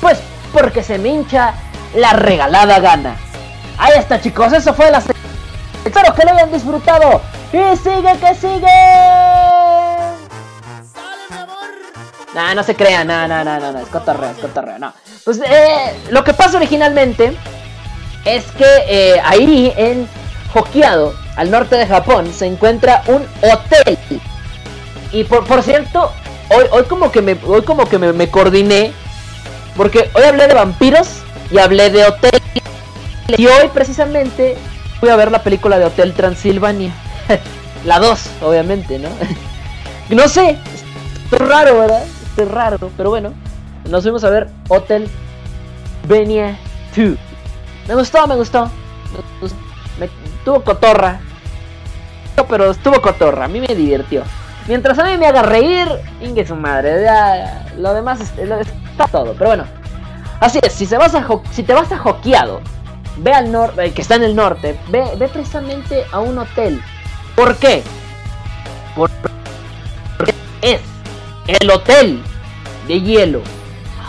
Pues porque se me hincha la regalada gana. Ahí está chicos, eso fue la... Espero que lo hayan disfrutado. Y sigue que sigue. Nah, no se crean, no, no, no, no, es cotorreo, es cotorreo, no. Pues eh, lo que pasa originalmente es que eh, ahí en Hokkaido, al norte de Japón, se encuentra un hotel. Y por, por cierto, hoy, hoy como que me, hoy como que me, coordiné, porque hoy hablé de vampiros y hablé de hotel. Y hoy precisamente voy a ver la película de Hotel Transilvania. la 2, obviamente, ¿no? no sé, es raro, ¿verdad? Es raro, pero bueno. Nos fuimos a ver Hotel Venia 2. Me gustó, me gustó. Me. Me, tuvo cotorra. Pero estuvo cotorra, a mí me divirtió. Mientras a mí me haga reír, ingue su madre. Lo demás está todo. Pero bueno, así es. Si, se vas a, si te vas a Hokkaido, ve al norte, que está en el norte, ve, ve precisamente a un hotel. ¿Por qué? Por- porque es el hotel de hielo.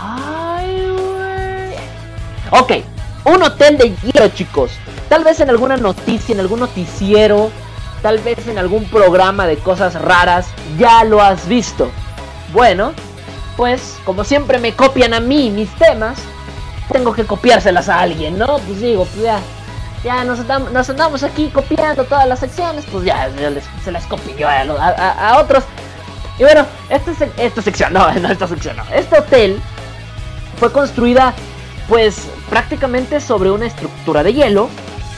Ay, güey. Ok, un hotel de hielo, chicos. Tal vez en alguna noticia, en algún noticiero, tal vez en algún programa de cosas raras ya lo has visto. Bueno, pues como siempre me copian a mí mis temas, tengo que copiárselas a alguien, ¿no? Pues digo, pues ya, ya nos andamos, nos andamos aquí copiando todas las secciones, pues ya, ya les- se las copio yo a otros. Y bueno, esta, esta sección, no, no, esta sección no. Este hotel fue construida pues prácticamente sobre una estructura de hielo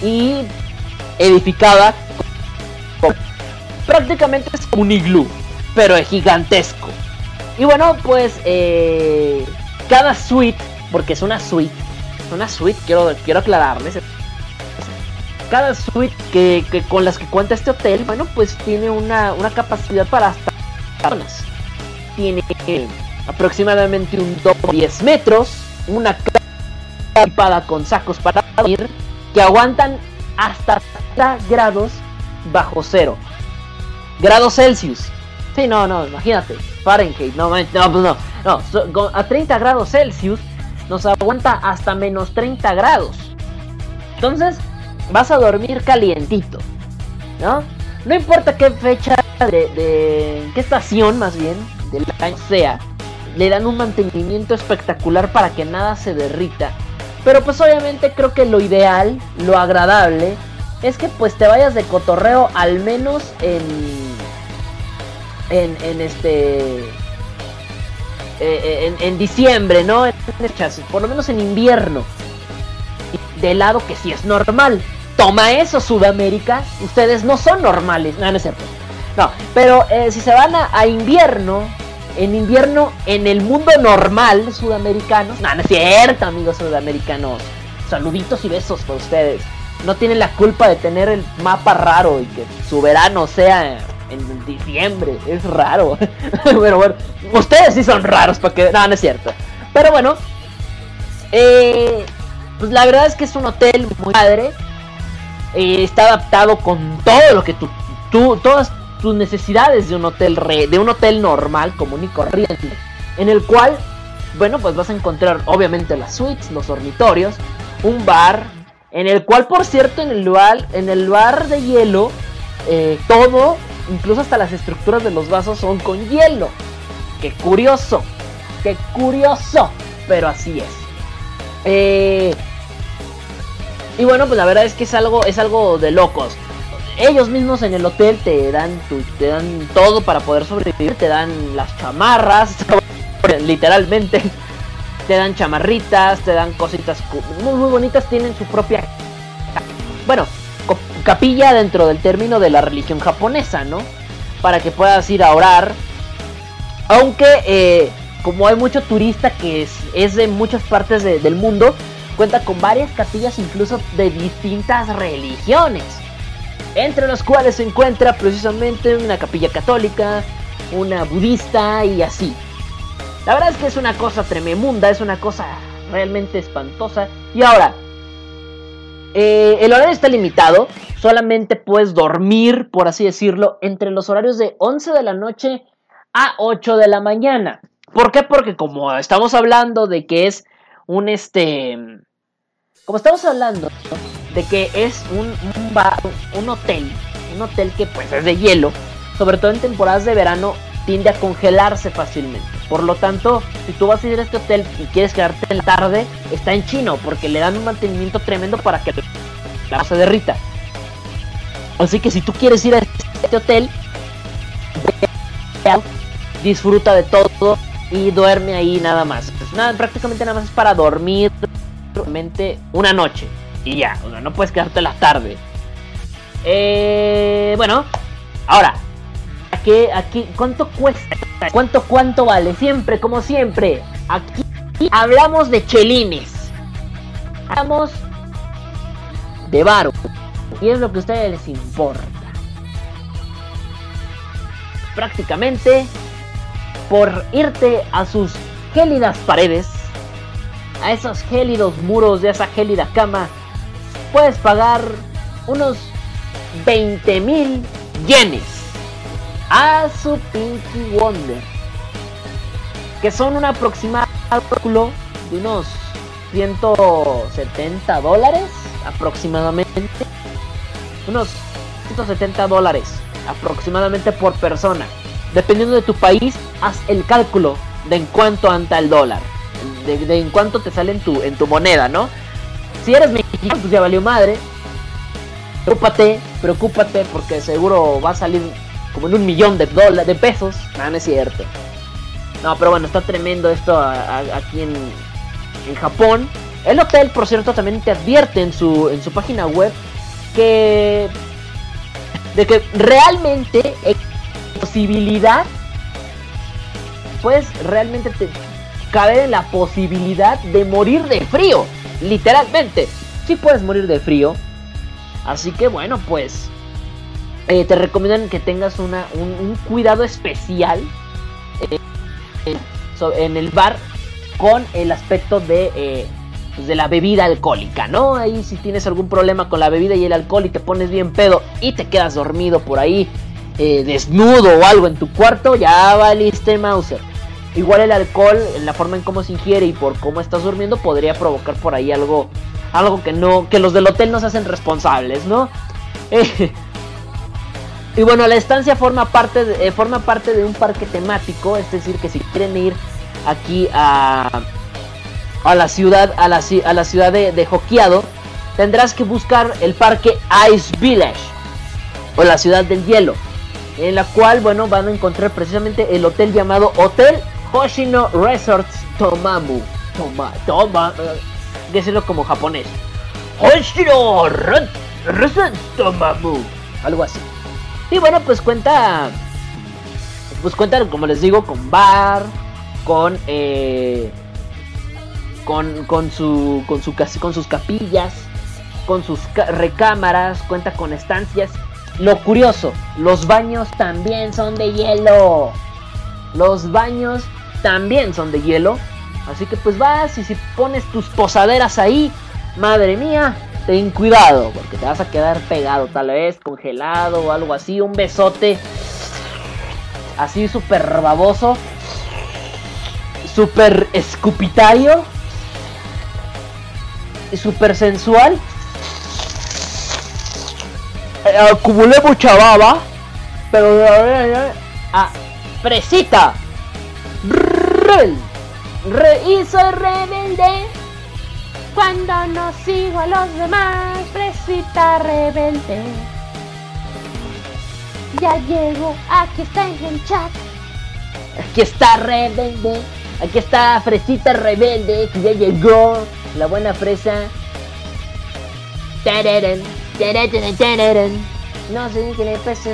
y edificada prácticamente es un iglú, pero es gigantesco. Y bueno, pues eh, cada suite, porque es una suite, una suite, quiero, quiero aclararles, cada suite que con las que cuenta este hotel, bueno, pues tiene una, una capacidad para hasta Tiene eh, aproximadamente un 10 metros, una equipada con sacos para dormir que aguantan hasta 30 grados bajo cero. Grados Celsius. Sí, no, no, imagínate. Fahrenheit, no, no, pues no. No, con- a 30 grados Celsius nos aguanta hasta menos 30 grados. Entonces, vas a dormir calientito, ¿no? No importa qué fecha de, de- qué estación más bien del año sea, le dan un mantenimiento espectacular para que nada se derrita. Pero pues obviamente creo que lo ideal, lo agradable, es que pues te vayas de cotorreo al menos en en, en este eh, en, en diciembre, ¿no? Por lo menos en invierno. De lado que sí es normal. Toma eso, Sudamérica. Ustedes no son normales. No, no es cierto. No, pero eh, si se van a, invierno, en invierno, en el mundo normal sudamericano. No, no es cierto, amigos sudamericanos. Saluditos y besos para ustedes. No tienen la culpa de tener el mapa raro y que su verano sea en diciembre. Es raro. Pero bueno, ustedes sí son raros para que. No, no es cierto. Pero bueno, eh, pues la verdad es que es un hotel muy padre. Eh, está adaptado con todo lo que tú, tú- todas tus necesidades de un hotel re- de un hotel normal, común y corriente, en el cual, bueno, pues vas a encontrar obviamente las suites, los dormitorios, un bar, en el cual, por cierto, en el bar, en el bar de hielo, eh, todo, incluso hasta las estructuras de los vasos son con hielo. Qué curioso, qué curioso, pero así es. Eh, y bueno, pues la verdad es que es algo, es algo de locos. Ellos mismos en el hotel te dan, tu- te dan todo para poder sobrevivir, te dan las chamarras, literalmente, te dan chamarritas, te dan cositas muy, muy bonitas, tienen su propia, bueno, capilla dentro del término de la religión japonesa, ¿no? Para que puedas ir a orar. Aunque, eh, como hay mucho turista que es, es de muchas partes de- del mundo, cuenta con varias capillas incluso de distintas religiones. Entre los cuales se encuentra precisamente una capilla católica, una budista y así. La verdad es que es una cosa tremenda, es una cosa realmente espantosa. Y ahora, eh, el horario está limitado, solamente puedes dormir, por así decirlo, entre los horarios de 11 de la noche a 8 de la mañana. ¿Por qué? Porque como estamos hablando de que es un este... Como estamos hablando de que es un, un, ba- un hotel, un hotel que pues es de hielo, sobre todo en temporadas de verano tiende a congelarse fácilmente. Por lo tanto, si tú vas a ir a este hotel y quieres quedarte en la tarde, está en chino, porque le dan un mantenimiento tremendo para que la se derrita. Así que si tú quieres ir a este hotel, disfruta de todo y duerme ahí nada más. Pues nada, prácticamente nada más es para dormir una noche y ya, o sea, no puedes quedarte la tarde. Eh, bueno, ahora, aquí, aquí, ¿cuánto cuesta? ¿Cuánto, cuánto vale? Siempre, como siempre, aquí hablamos de chelines. Hablamos de varo. Y es lo que a ustedes les importa. Prácticamente, por irte a sus gélidas paredes, a esos gélidos muros de esa gélida cama, puedes pagar unos 20 mil yenes a su Pinky Wonder, que son un aproximado de unos 170 dólares aproximadamente, unos 170 dólares aproximadamente por persona. Dependiendo de tu país, haz el cálculo de en cuánto anda el dólar, de, en cuánto te sale en tu, en tu moneda, ¿no? Si eres mexicano, pues ya valió madre. Preocúpate, preocúpate porque seguro va a salir como en un millón de dólares, de pesos. No, no es cierto. No, pero bueno, está tremendo esto aquí en, en Japón. El hotel, por cierto, también te advierte en su, en su página web que de que realmente hay posibilidad puedes realmente te, caber en la posibilidad de morir de frío literalmente sí puedes morir de frío así que bueno pues eh, te recomiendan que tengas una, un, cuidado especial eh, so- en el bar con el aspecto de eh, pues, de la bebida alcohólica, ¿no? Ahí si tienes algún problema con la bebida y el alcohol y te pones bien pedo y te quedas dormido por ahí, desnudo o algo en tu cuarto, ya valiste Mauser. Igual el alcohol, en la forma en cómo se ingiere y por cómo estás durmiendo, podría provocar por ahí algo, algo que no, que los del hotel no se hacen responsables, ¿no? Y bueno, la estancia forma parte, de, eh, forma parte de un parque temático, es decir, que si quieren ir aquí a, a la ciudad, a la, a la ciudad de, de Hokkaido, tendrás que buscar el parque Ice Village o la ciudad del hielo, en la cual, bueno, van a encontrar precisamente el hotel llamado Hotel Hoshino Resorts Tomamu. Toma, toma, eh, decirlo como japonés. Hoshino Re- Resorts Tomamu, algo así. Y bueno, pues cuenta, pues cuenta, como les digo, con bar, con eh, con, con su con su con sus capillas, con sus recámaras, cuenta con estancias. Lo curioso, los baños también son de hielo. Los baños también son de hielo. Así que pues vas y si pones tus posaderas ahí, madre mía, ten cuidado, porque te vas a quedar pegado, tal vez congelado o algo así, un besote así súper baboso, súper escupitario y súper sensual. Eh, acumulé mucha baba, pero ah, fresita. Rebel. Re- y soy rebelde cuando no sigo a los demás. Fresita rebelde. Ya llego, aquí está en el chat. Aquí está rebelde. Aquí está Fresita rebelde que ya llegó. La buena fresa. Tararán, tararán, tararán. No sé qué le pasa.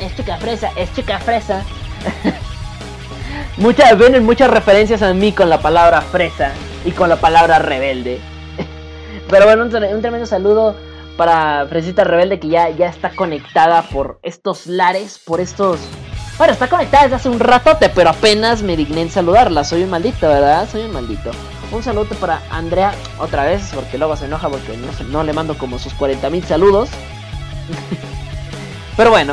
Es chica fresa, es chica fresa. Muchas vienen muchas referencias a mí con la palabra fresa y con la palabra rebelde. Pero bueno, un, tre- un tremendo saludo para Fresita Rebelde que ya, ya está conectada por estos lares, por estos... Bueno, está conectada desde hace un ratote, pero apenas me digné en saludarla. Soy un maldito, ¿verdad? Soy un maldito. Un saludo para Andrea otra vez, porque luego se enoja porque no, no le mando como sus 40 mil saludos. pero bueno,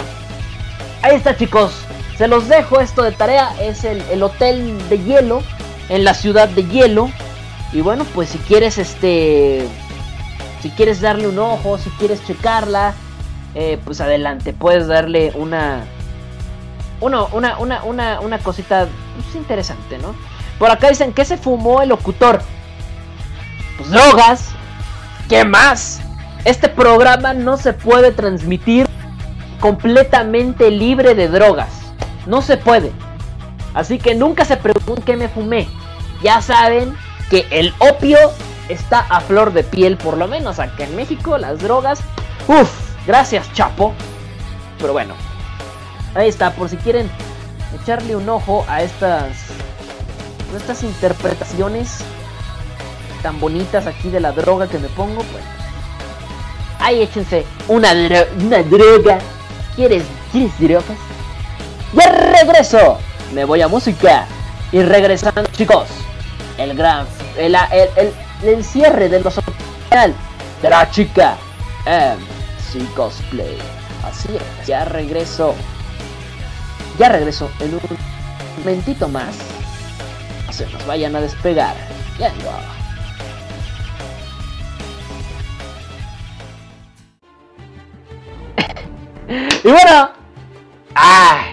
ahí está chicos. Se los dejo esto de tarea. Es el, el hotel de hielo en la ciudad de hielo. Y bueno, pues si quieres este... Si quieres darle un ojo, si quieres checarla, eh, pues adelante. Puedes darle una... Una, una, una, una, una cosita pues, interesante, ¿no? Por acá dicen que se fumó el locutor. Pues drogas. ¿Qué más? Este programa no se puede transmitir completamente libre de drogas. No se puede. Así que nunca se pregunten qué me fumé. Ya saben que el opio está a flor de piel, por lo menos acá en México, las drogas. Uf, gracias Chapo. Pero bueno, ahí está, por si quieren echarle un ojo a estas, a estas interpretaciones tan bonitas aquí de la droga que me pongo, pues ahí échense una, una droga. ¿Quieres, ¿Quieres drogas? Ya regreso. Me voy a música. Y regresando, chicos. El gran. El, el, el, el cierre de de la chica. MC Cosplay. Así es. Ya regreso. Ya regreso en un momentito más. No se nos vayan a despegar. Y bueno. Ah,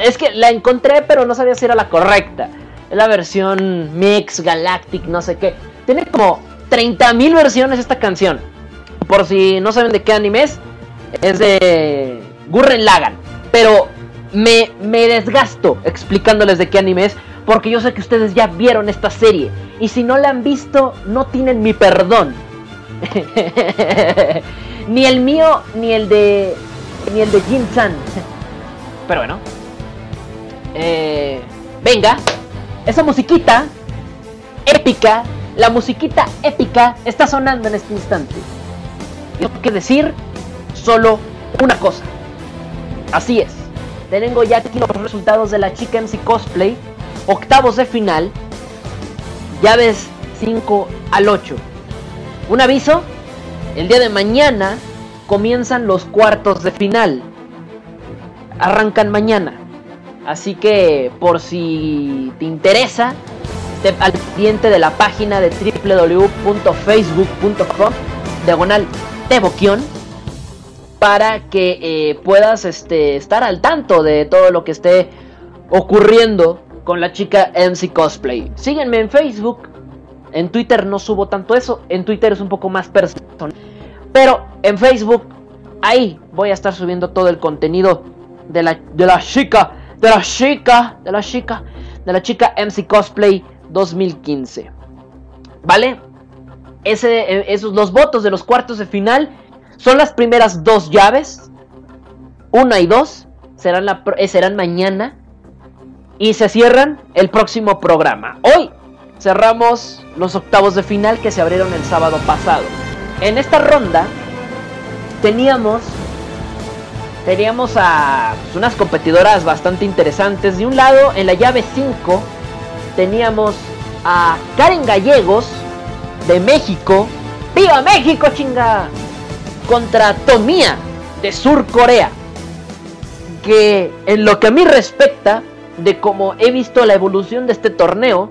es que la encontré, pero no sabía si era la correcta. Es la versión Mix Galactic, no sé qué. Tiene como 30.000 versiones esta canción. Por si no saben de qué anime es, es de Gurren Lagann. Pero me, me desgasto explicándoles de qué anime es, porque yo sé que ustedes ya vieron esta serie. Y si no la han visto, no tienen mi perdón. ni el mío, ni el de. ni el de Jin-san. Pero bueno. Eh, venga, esa musiquita épica, la musiquita épica está sonando en este instante. Y tengo que decir solo una cosa. Así es. Tengo ya aquí los resultados de la chica MC Cosplay. Octavos de final. Llaves 5 al 8. Un aviso. El día de mañana comienzan los cuartos de final. Arrancan mañana. Así que por si te interesa, esté al pendiente de la página de www.facebook.com diagonal Teboquión para que eh, puedas este, estar al tanto de todo lo que esté ocurriendo con la chica MC Cosplay. Síguenme en Facebook. En Twitter no subo tanto eso. En Twitter es un poco más personal. Pero en Facebook, ahí voy a estar subiendo todo el contenido de la, de la chica, de la chica, de la chica, de la chica MC Cosplay 2015. ¿Vale? Ese, eh, esos, los votos de los cuartos de final son las primeras dos llaves. Una y dos eh, serán mañana. Y se cierran el próximo programa. Hoy cerramos los octavos de final que se abrieron el sábado pasado. En esta ronda teníamos teníamos a pues, unas competidoras bastante interesantes. De un lado, en la llave 5, teníamos a Karen Gallegos de México. ¡Viva México, chinga! Contra Tomía de Sur Corea. Que en lo que a mí respecta, de cómo he visto la evolución de este torneo,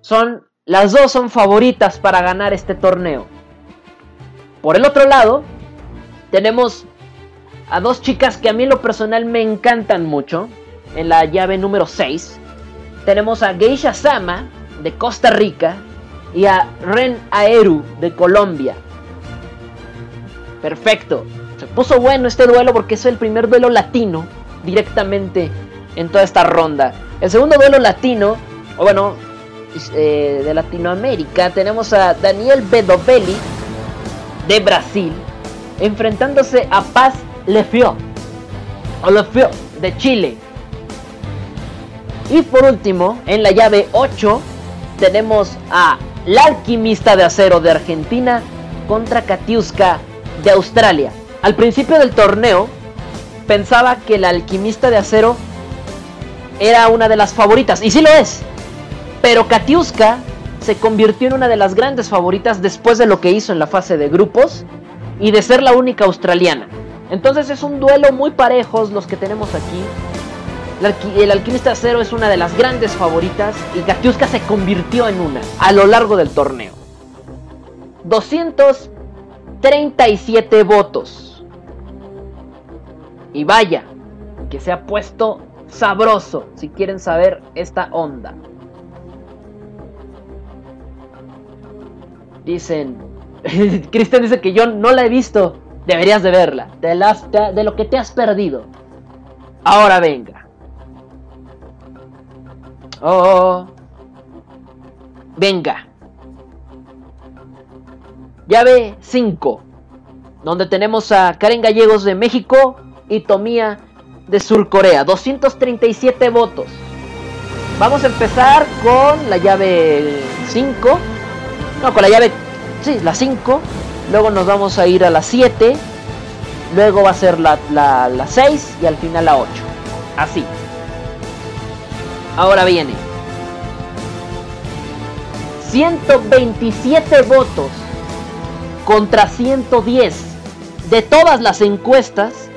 son las dos son favoritas para ganar este torneo. Por el otro lado, tenemos a dos chicas que a mí en lo personal me encantan mucho. En la llave número 6 tenemos a Geisha Sama de Costa Rica y a Ren Aeru de Colombia. Perfecto. Se puso bueno este duelo porque es el primer duelo latino directamente en toda esta ronda. El segundo duelo latino, o bueno, eh, de Latinoamérica, tenemos a Daniel Bedovelli de Brasil enfrentándose a Paz Lefio o Lefio de Chile. Y por último, en la llave 8 tenemos a la alquimista de acero de Argentina contra Katiuska de Australia. Al principio del torneo pensaba que la alquimista de acero era una de las favoritas, y sí lo es. Pero Katiuska se convirtió en una de las grandes favoritas después de lo que hizo en la fase de grupos y de ser la única australiana. Entonces es un duelo muy parejos los que tenemos aquí. El, alqui- el alquimista acero es una de las grandes favoritas y Katiuska se convirtió en una a lo largo del torneo. 237 votos. Y vaya, que se ha puesto sabroso si quieren saber esta onda. Dicen, Cristian dice que yo no la he visto. Deberías de verla. De, lo que te has perdido. Ahora venga. Oh. Venga. Llave 5. Donde tenemos a Karen Gallegos de México y Tomía de Sur Corea. 237 votos. Vamos a empezar con la llave 5. No, con la llave. Sí, la 5. Luego nos vamos a ir a la 7. Luego va a ser la, la, la 6 y al final la 8. Así. Ahora viene. 127 votos contra 110 de todas las encuestas.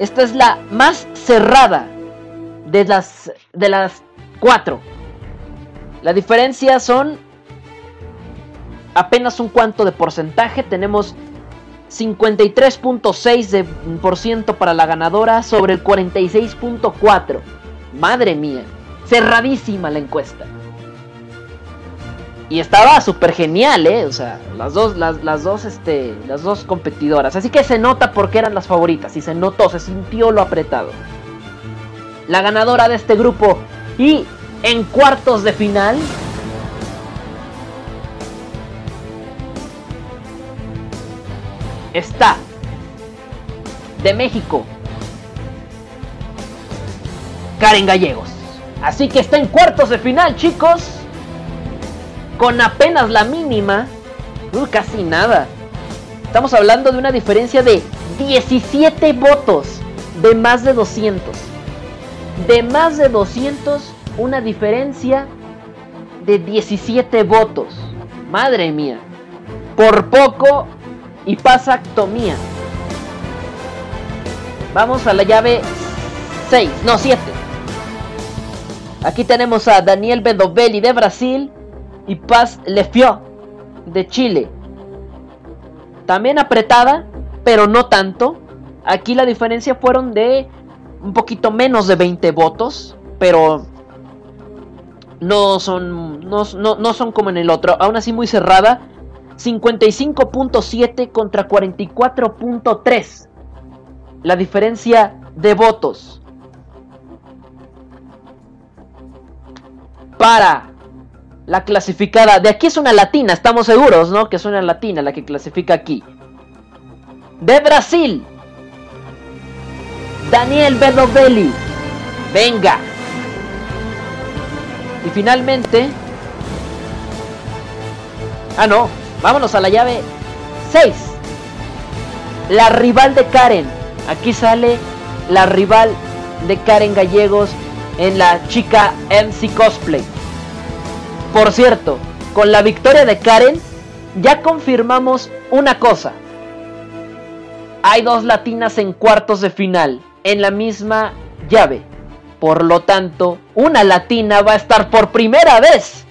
Esta es la más cerrada de las de las cuatro. La diferencia son apenas un cuanto de porcentaje. Tenemos 53.6% para la ganadora sobre el 46.4%. Madre mía, cerradísima la encuesta. Y estaba súper genial, ¿eh? O sea, las dos, las, las dos, este, las dos competidoras. Así que se nota porque eran las favoritas. Y se notó, se sintió lo apretado. La ganadora de este grupo. Y en cuartos de final. Está. De México. Karen Gallegos. Así que está en cuartos de final, chicos con apenas la mínima, casi nada. Estamos hablando de una diferencia de 17 votos de más de 200. De más de 200, una diferencia de 17 votos. Madre mía. Por poco y pasa Tomía. Vamos a la llave 6, no 7. Aquí tenemos a Daniel Bedovelli de Brasil y Paz Lefio de Chile. También apretada, pero no tanto. Aquí la diferencia fueron de un poquito menos de 20 votos, pero no son, no, no, no son como en el otro. Aún así muy cerrada. 55.7 contra 44.3. La diferencia de votos. Para la clasificada. De aquí es una latina, estamos seguros, ¿no? Que es una latina la que clasifica aquí. De Brasil. Daniel Bedovelli. Venga. Y finalmente. Ah, no. Vámonos a la llave 6. La rival de Karen. Aquí sale la rival de Karen Gallegos en la chica MC Cosplay. Por cierto, con la victoria de Karen, ya confirmamos una cosa. Hay dos latinas en cuartos de final, en la misma llave. Por lo tanto, una latina va a estar por primera vez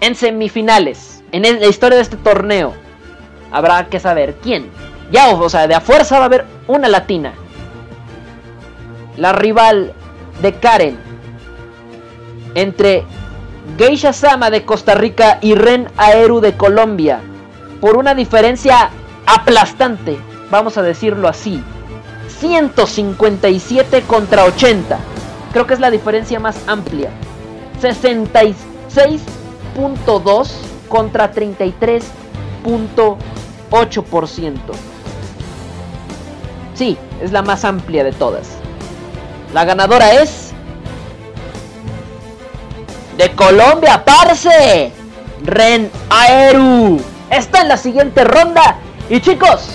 en semifinales, en la historia de este torneo. Habrá que saber quién. Ya, o sea, de a fuerza va a haber una latina. La rival de Karen entre Geisha Sama de Costa Rica y Ren Aeru de Colombia. Por una diferencia aplastante, vamos a decirlo así. 157 contra 80. Creo que es la diferencia más amplia. 66.2 contra 33.8%. Sí, es la más amplia de todas. La ganadora es de Colombia, parce. Ren Aeru. Está en la siguiente ronda. Y chicos,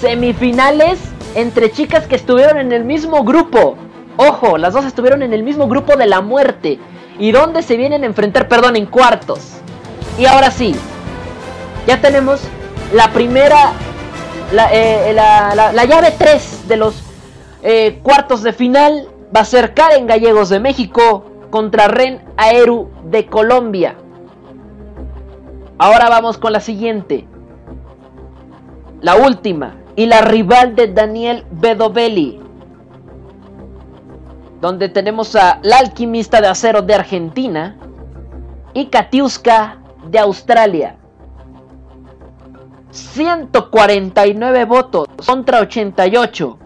semifinales entre chicas que estuvieron en el mismo grupo. Ojo, las dos estuvieron en el mismo grupo de la muerte. ¿Y dónde se vienen a enfrentar? Perdón, en cuartos. Y ahora sí, ya tenemos la primera, la, eh, la, la, la llave 3 de los eh, cuartos de final. Va a ser Karen Gallegos de México contra Ren Aeru de Colombia. Ahora vamos con la siguiente. La última. Y la rival de Daniel Bedovelli. Donde tenemos a la alquimista de acero de Argentina. Y Katiuska de Australia. 149 votos contra 88.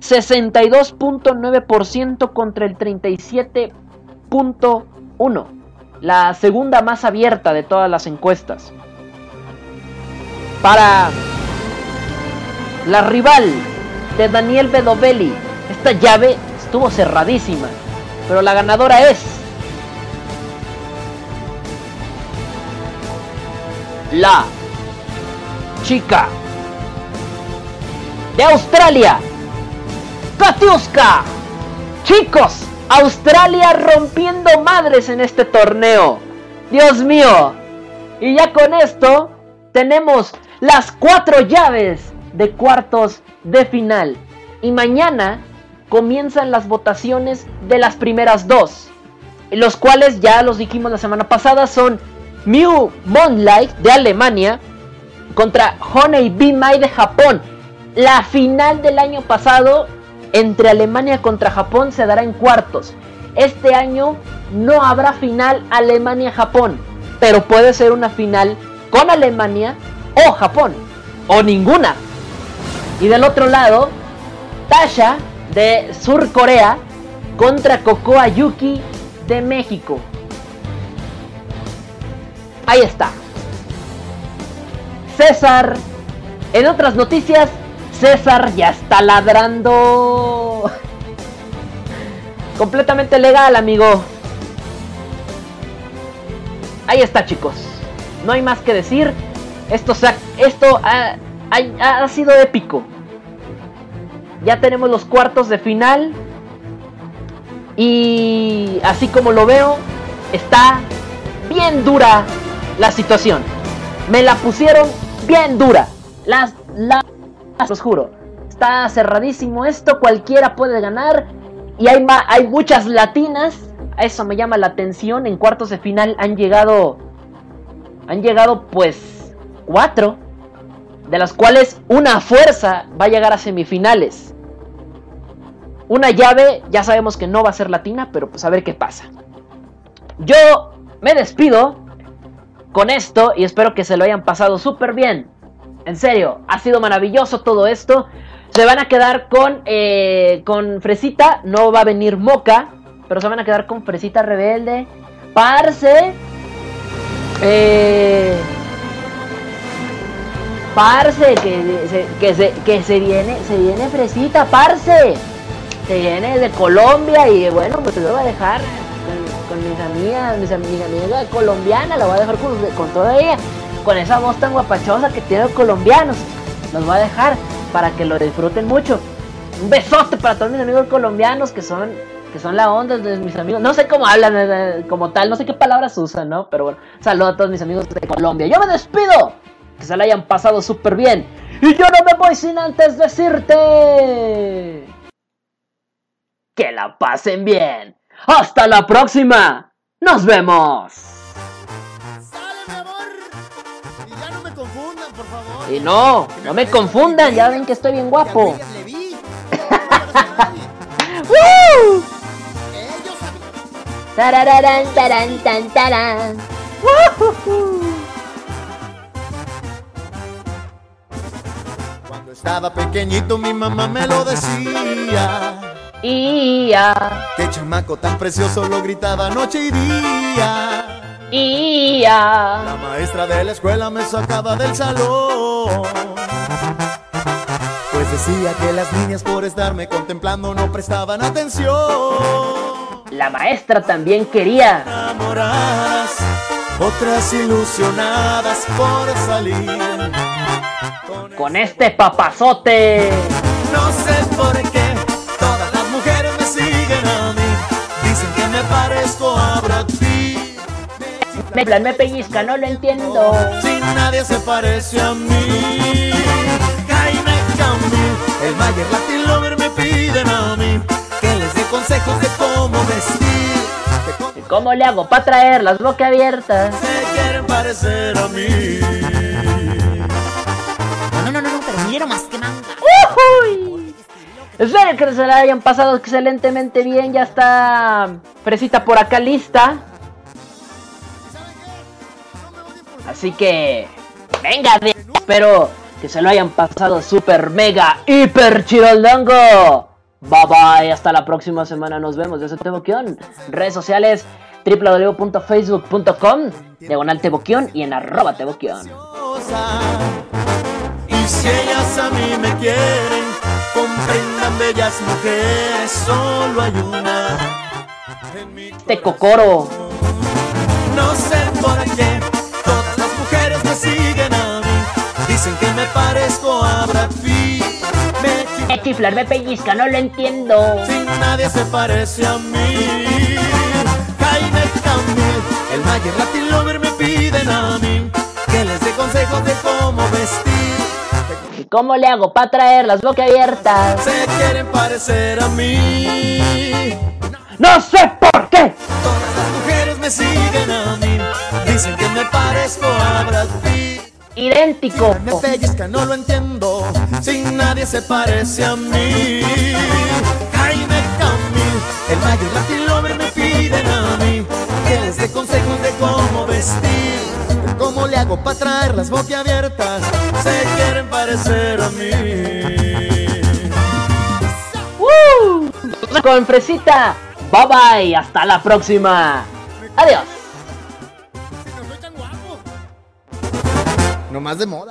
62.9% contra el 37.1%. La segunda más abierta de todas las encuestas. Para la rival de Daniel Bedovelli. Esta llave estuvo cerradísima. Pero la ganadora es... La chica de Australia. Katiuska. Chicos, Australia rompiendo madres en este torneo. Dios mío. Y ya con esto tenemos las cuatro llaves de cuartos de final. Y mañana comienzan las votaciones de las primeras dos. Los cuales ya los dijimos la semana pasada son Mew Moonlight de Alemania contra Honey Be My de Japón. La final del año pasado entre Alemania contra Japón se dará en cuartos. Este año no habrá final Alemania-Japón, pero puede ser una final con Alemania o Japón, o ninguna. Y del otro lado, Tasha de Sur Corea contra Kokoa Yuki de México. Ahí está. César. En otras noticias, César ya está ladrando. Completamente legal, amigo. Ahí está, chicos. No hay más que decir. Esto, ha- esto ha sido épico. Ya tenemos los cuartos de final. Y así como lo veo, está bien dura la situación. Me la pusieron bien dura. Las, las, los juro. Está cerradísimo esto, cualquiera puede ganar. Y hay, hay muchas latinas. Eso me llama la atención. En cuartos de final han llegado. Han llegado pues cuatro. De las cuales una fuerza va a llegar a semifinales. Una llave, ya sabemos que no va a ser latina, pero pues a ver qué pasa. Yo me despido con esto y espero que se lo hayan pasado súper bien. En serio, ha sido maravilloso todo esto. Se van a quedar con, eh, con Fresita, no va a venir Moca, pero se van a quedar con Fresita Rebelde. Parce. Eh, parce, que se, que se, que se viene, se viene Fresita, parce. Se viene de Colombia y bueno, pues lo voy a dejar con, mis amigas, mis, am- mis amigas colombianas, la voy a dejar con, con toda ella, con esa voz tan guapachosa que tienen los colombianos. Los voy a dejar para que lo disfruten mucho. Un besote para todos mis amigos colombianos que son que son la onda de mis amigos. No sé cómo hablan eh, como tal, no sé qué palabras usan, ¿no? Pero bueno, saludo a todos mis amigos de Colombia. Yo me despido. Que se la hayan pasado súper bien. Y yo no me voy sin antes decirte que la pasen bien. Hasta la próxima. Nos vemos. Y ya no me confundan, por favor. Y no, no me confundan, ya ven que estoy bien guapo. ¡Woo! Tarararán, tarán, tan, tarán. Cuando estaba pequeñito mi mamá me lo decía. Ya. Qué chamaco tan precioso lo gritaba noche y día. Ya. La maestra de la escuela me sacaba del salón. Pues decía que las niñas por estarme contemplando no prestaban atención. La maestra también quería. Enamoradas, otras ilusionadas por salir. Con este papazote. No sé por qué Me, plan, me pellizca, no lo entiendo. Si nadie se parece a mí. Jaime Camil, el Mayer Latin Lover me piden a mí que les dé consejos de cómo vestir. De cómo ¿Y cómo le hago para traer las boca abiertas? se quieren parecer a mí. No, no, no, no, pero quiero más que manga. ¡Ujuy! Espero que se la hayan pasado excelentemente bien. Ya está Fresita por acá lista. Así que, venga, de- espero que se lo hayan pasado super mega hiper chirolongo. Bye bye, hasta la próxima semana nos vemos. Yo soy Teboquión. Redes sociales www.facebook.com diagonal Teboquión y en arroba Teboquión. Y si ellas a mí me quieren, comprendan bellas mujeres, solo hay una. Te cocoro. No sé por qué Dicen que me parezco a Brad Pitt. Me chiflar, me pellizca, no lo entiendo. Si nadie se parece a mí. Jaime Camil, el Mayer Latin Lover me piden a mí que les dé consejos de cómo vestir. ¿Y cómo le hago para traer las boca abiertas? Se quieren parecer a mí. ¡No sé por qué! Todas las mujeres me siguen a mí. Dicen que me parezco a Brad Pitt. Idéntico. Me pellizca, no lo entiendo. Sin nadie se parece a mí. Jaime Camil, el mayor Latin Lover me piden a mí que les dé consejos de cómo vestir. ¿Cómo le hago para traer las boquiabiertas? Se quieren parecer a mí. ¡Woo! Con fresita. Bye bye. Hasta la próxima. Adiós. No más de moda.